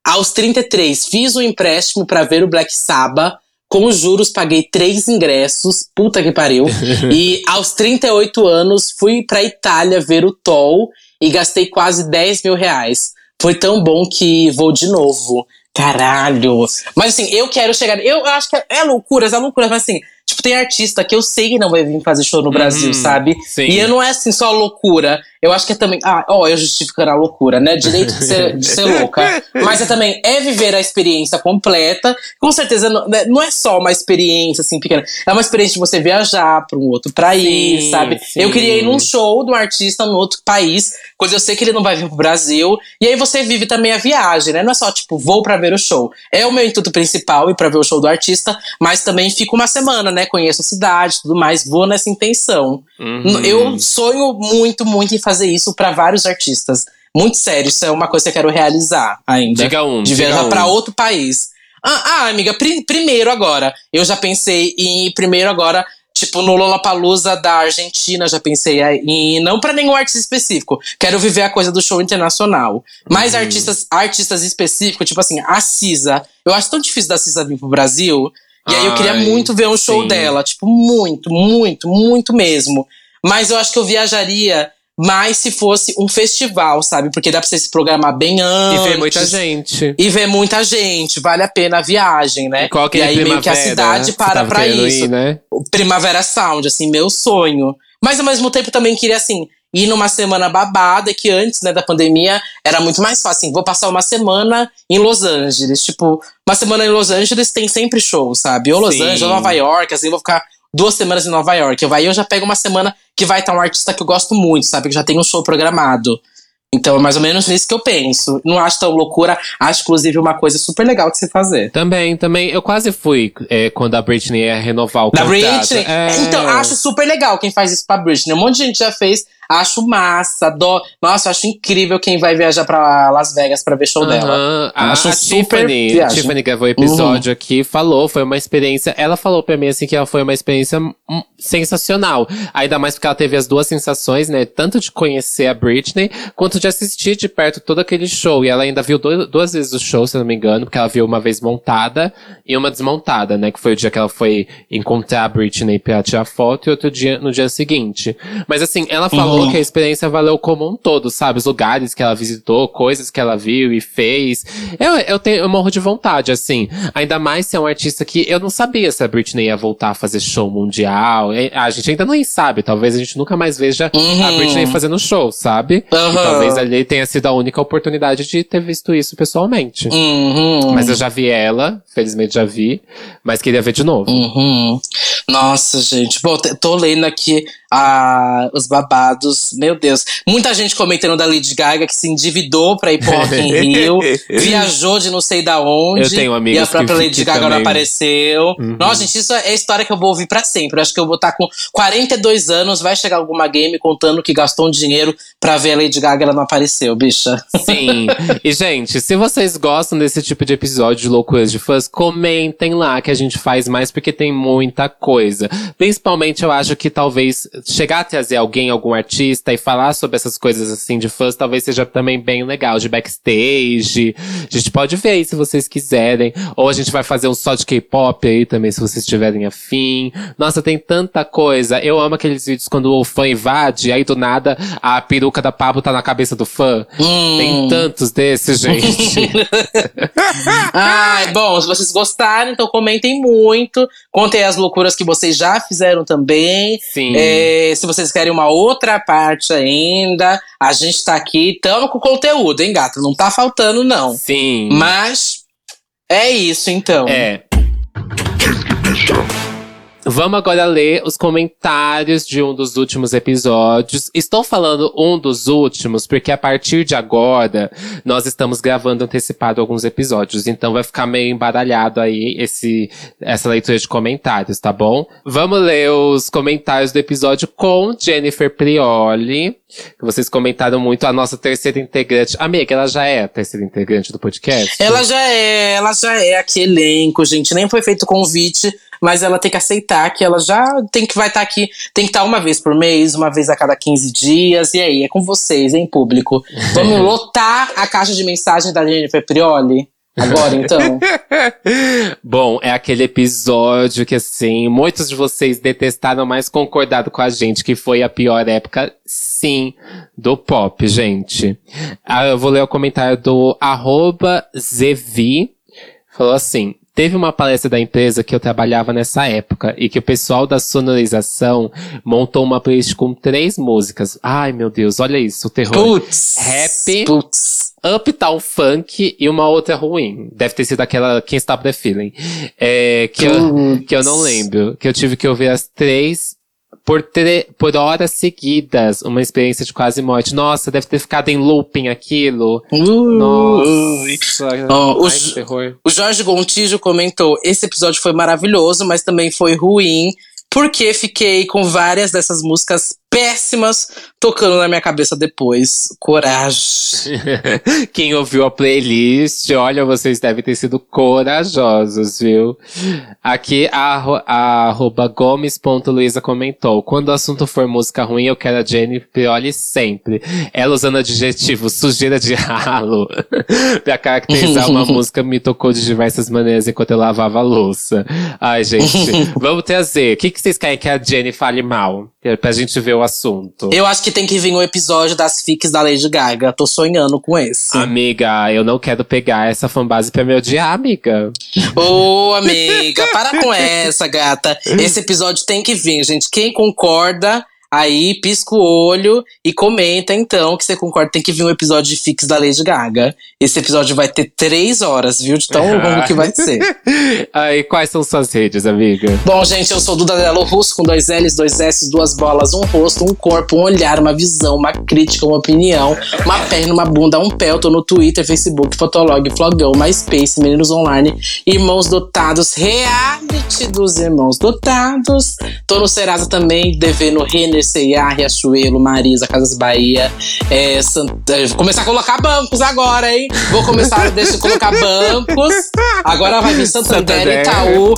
Aos 33, fiz um empréstimo pra ver o Black Sabbath. Com os juros, paguei três ingressos. Puta que pariu. e aos 38 anos, fui pra Itália ver o Toll e gastei quase 10 mil reais. Foi tão bom que vou de novo. Caralho. Mas assim, eu quero chegar. Eu acho que é, é loucura, é loucura, mas assim, tipo, tem artista que eu sei que não vai vir fazer show no Brasil, Uhum, sabe? sim. E eu não é assim só loucura. Eu acho que é também. Ah, ó, eu justificando a loucura, né? Direito de ser, de ser louca. Mas é também é viver a experiência completa. Com certeza não, né, não é só uma experiência assim pequena. É uma experiência de você viajar para um outro país, Sim, sabe? sim. Eu queria ir num show do artista no outro país, coisa eu sei que ele não vai vir pro Brasil. E aí você vive também a viagem, né? Não é só tipo, vou pra ver o show. É o meu intuito principal ir pra ver o show do artista, mas também fico uma semana, né? Conheço a cidade, tudo mais, vou nessa intenção. Uhum. Eu sonho muito, muito em fazer isso pra vários artistas. Muito sério, isso é uma coisa que eu quero realizar ainda. Diga um, De viajar um. pra outro país. Ah, ah, amiga, pri- primeiro agora. Eu já pensei em ir primeiro agora, tipo, no Lollapalooza da Argentina, já pensei em não pra nenhum artista específico. Quero viver a coisa do show internacional. Mas Uhum. artistas, artistas específicos, tipo assim, a Cisa. Eu acho tão difícil da Cisa vir pro Brasil. E aí eu queria Ai, muito ver um show sim. dela. Tipo, muito, muito, muito mesmo. Mas eu acho que eu viajaria mais se fosse um festival, sabe? Porque dá pra você se programar bem E antes. ver muita gente. E ver muita gente, vale a pena a viagem, né? E qual que e é aí meio que a cidade para pra isso. Ir, né? Primavera Sound, assim, meu sonho. Mas ao mesmo tempo também queria, assim, ir numa semana babada, que antes, né, da pandemia, era muito mais fácil. Assim, vou passar uma semana em Los Angeles. Tipo, uma semana em Los Angeles tem sempre show, sabe? Ou Los Sim. Angeles, ou Nova York, assim, vou ficar duas semanas em Nova York. Eu vai, eu já pego uma semana que vai estar um artista que eu gosto muito, sabe? Que já tem um show programado. Então é mais ou menos nisso que eu penso. Não acho tão loucura, acho inclusive uma coisa super legal de se fazer. Também, também. Eu quase fui é, quando a Britney ia renovar o Da contrato. Britney? É. Então, acho super legal quem faz isso pra Britney. Um monte de gente já fez. Acho massa. Dó. Nossa, acho incrível quem vai viajar pra Las Vegas pra ver show dela. Aham. A, Acho a super Tiffany, viagem. Uhum. Tiffany gravou o episódio aqui, falou, foi uma experiência. Ela falou pra mim assim que ela foi uma experiência hum, sensacional. Ainda mais porque ela teve as duas sensações, né? Tanto de conhecer a Britney, quanto de assistir de perto todo aquele show. E ela ainda viu dois- duas vezes o show, se não me engano, porque ela viu uma vez montada e uma desmontada, né? Que foi o dia que ela foi encontrar a Britney pra tirar foto e outro dia no dia seguinte. Mas assim, ela falou Uhum. Que a experiência valeu como um todo, sabe? Os lugares que ela visitou, coisas que ela viu e fez. Eu, eu tenho, eu morro de vontade, assim. Ainda mais se é um artista que eu não sabia se a Britney ia voltar a fazer show mundial. A gente ainda nem sabe. Talvez a gente nunca mais veja a Uhum. Britney fazendo show, sabe? Aham. talvez ali tenha sido a única oportunidade de ter visto isso pessoalmente. Uhum. Mas eu já vi ela, felizmente já vi, mas queria ver de novo. Uhum. Nossa, gente. Bom, tô lendo aqui ah, os babados todos. Meu Deus. Muita gente comentando da Lady Gaga que se endividou pra ir pro Rock in Rio. viajou de não sei da onde. Eu tenho amigas E a própria que- Lady Gaga não apareceu. Uhum. Nossa, gente, isso é história que eu vou ouvir pra sempre. Eu acho que eu vou estar com 42 anos, vai chegar alguma game contando que gastou um dinheiro pra ver a Lady Gaga, ela não apareceu, bicha. Sim. E, gente, se vocês gostam desse tipo de episódio de loucuras de fãs, comentem lá que a gente faz mais, porque tem muita coisa. Principalmente, eu acho que talvez chegar a trazer alguém, algum artista, e falar sobre essas coisas assim de fãs, talvez seja também bem legal, de backstage. A gente pode ver aí se vocês quiserem. Ou a gente vai fazer um só de K-pop aí também, se vocês tiverem afim. Nossa, tem tanta coisa. Eu amo aqueles vídeos quando o fã invade, aí do nada a peruca da Pablo tá na cabeça do fã. Hum. Tem tantos desses, gente. Ai, bom, se vocês gostarem, então comentem muito. Contem as loucuras que vocês já fizeram também. Sim. É, se vocês querem uma outra parte ainda, a gente tá aqui, tamo com conteúdo, hein, gata? Não tá faltando, não. Sim. Mas é isso, então. É. Vamos agora ler os comentários de um dos últimos episódios. Estou falando um dos últimos porque a partir de agora nós estamos gravando antecipado alguns episódios, então vai ficar meio embaralhado aí esse essa leitura de comentários, tá bom? Vamos ler os comentários do episódio com Jennifer Prioli, que vocês comentaram muito a nossa terceira integrante. Amiga, ela já é a terceira integrante do podcast? Ela já é, ela já é aqui elenco, gente. Nem foi feito convite, mas ela tem que aceitar que ela já tem que vai estar aqui, tem que estar uma vez por mês, uma vez a cada 15 dias. E aí, é com vocês, hein, público? Vamos lotar a caixa de mensagem da Jennifer Prioli? Agora, então? Bom, é aquele episódio que, assim, muitos de vocês detestaram, mas concordaram com a gente que foi a pior época, sim, do pop, gente. Ah, eu vou ler o comentário do arroba Zevi. Falou assim. Teve uma palestra da empresa que eu trabalhava nessa época e que o pessoal da sonorização montou uma playlist com três músicas. Ai, meu Deus, olha isso, o terror. Putz. Rap. Putz. Uptown Funk e uma outra ruim. Deve ter sido aquela Can't Stop the Feeling. É, que, eu, que eu não lembro. Que eu tive que ouvir as três por, tre por horas seguidas. Uma experiência de quase morte. Nossa, deve ter ficado em looping aquilo. Nossa. Ó, o Ai, terror. O Jorge Gontijo comentou: esse episódio foi maravilhoso, mas também foi ruim, porque fiquei com várias dessas músicas péssimas tocando na minha cabeça depois. Coragem. Quem ouviu a playlist, olha, vocês devem ter sido corajosos, viu? Aqui, a, a arroba gomes.luiza comentou. Quando o assunto for música ruim, eu quero a Jenny Prioli sempre. Ela usando adjetivo sujeira de ralo. pra caracterizar uma música me tocou de diversas maneiras enquanto eu lavava a louça. Ai, gente. vamos trazer. O que, que vocês querem que a Jenny fale mal? Pra gente ver o assunto. Eu acho que tem que vir um episódio das fics da Lady Gaga. Tô sonhando com esse. Amiga, eu não quero pegar essa fanbase pra me odiar, amiga. Ô, amiga, para com essa, gata. Esse episódio tem que vir, gente. Quem concorda, aí pisca o olho e comenta, então, que você concorda. Tem que vir um episódio de Fix da Lady Gaga. Esse episódio vai ter três horas, viu? De tão longo que vai ser. Aí, quais são suas redes, amiga? Bom, gente, eu sou Duda Delo Russo, com dois L's, dois S, duas bolas, um rosto, um corpo, um olhar, uma visão, uma crítica, uma opinião, uma perna, uma bunda, um pé. Eu tô no Twitter, Facebook, Fotolog, Flogão, MySpace, Meninos Online, Irmãos Dotados, reality dos Irmãos Dotados. Tô no Serasa também, devendo Renner, C&A, Riachuelo, Marisa, Casas Bahia. É, Santa... Vou começar a colocar bancos agora, hein? Vou começar, eu colocar bancos. Agora vai vir Santander, Santander, Itaú.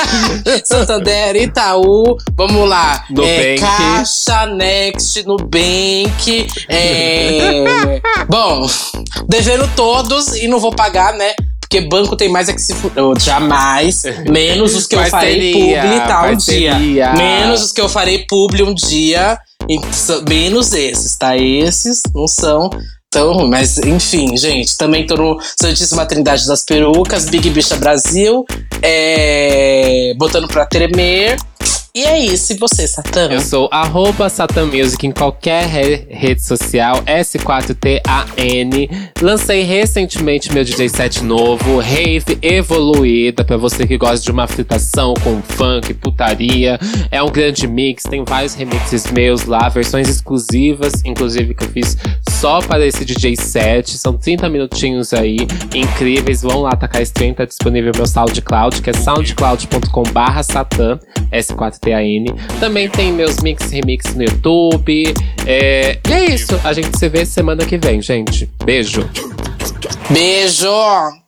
Santander, Itaú. Vamos lá. É, Nubank. Caixa, Next, Nubank. É... Bom, devendo todos e não vou pagar, né? Porque banco tem mais é que se Jamais. Menos os que eu farei publi tá, um dia. Menos os que eu farei publi um dia. Menos esses, tá? Esses não são tão ruins. Mas, enfim, gente. Também tô no Santíssima Trindade das Perucas, Big Bicha Brasil. É... Botando pra tremer. E é isso, e você, Satã? Eu sou arroba Music em qualquer re rede social, S4TAN. Lancei recentemente meu DJ set novo, Rave Evoluída, pra você que gosta de uma fritação com funk, putaria. É um grande mix, tem vários remixes meus lá, versões exclusivas, inclusive que eu fiz só para esse DJ set. São 30 minutinhos aí, incríveis. Vão lá, tacar stream, tá disponível meu SoundCloud, que é soundcloud.com barra Satã, S4 TAN Também tem meus mix remix no YouTube. É... E é isso. A gente se vê semana que vem, gente. Beijo. Beijo!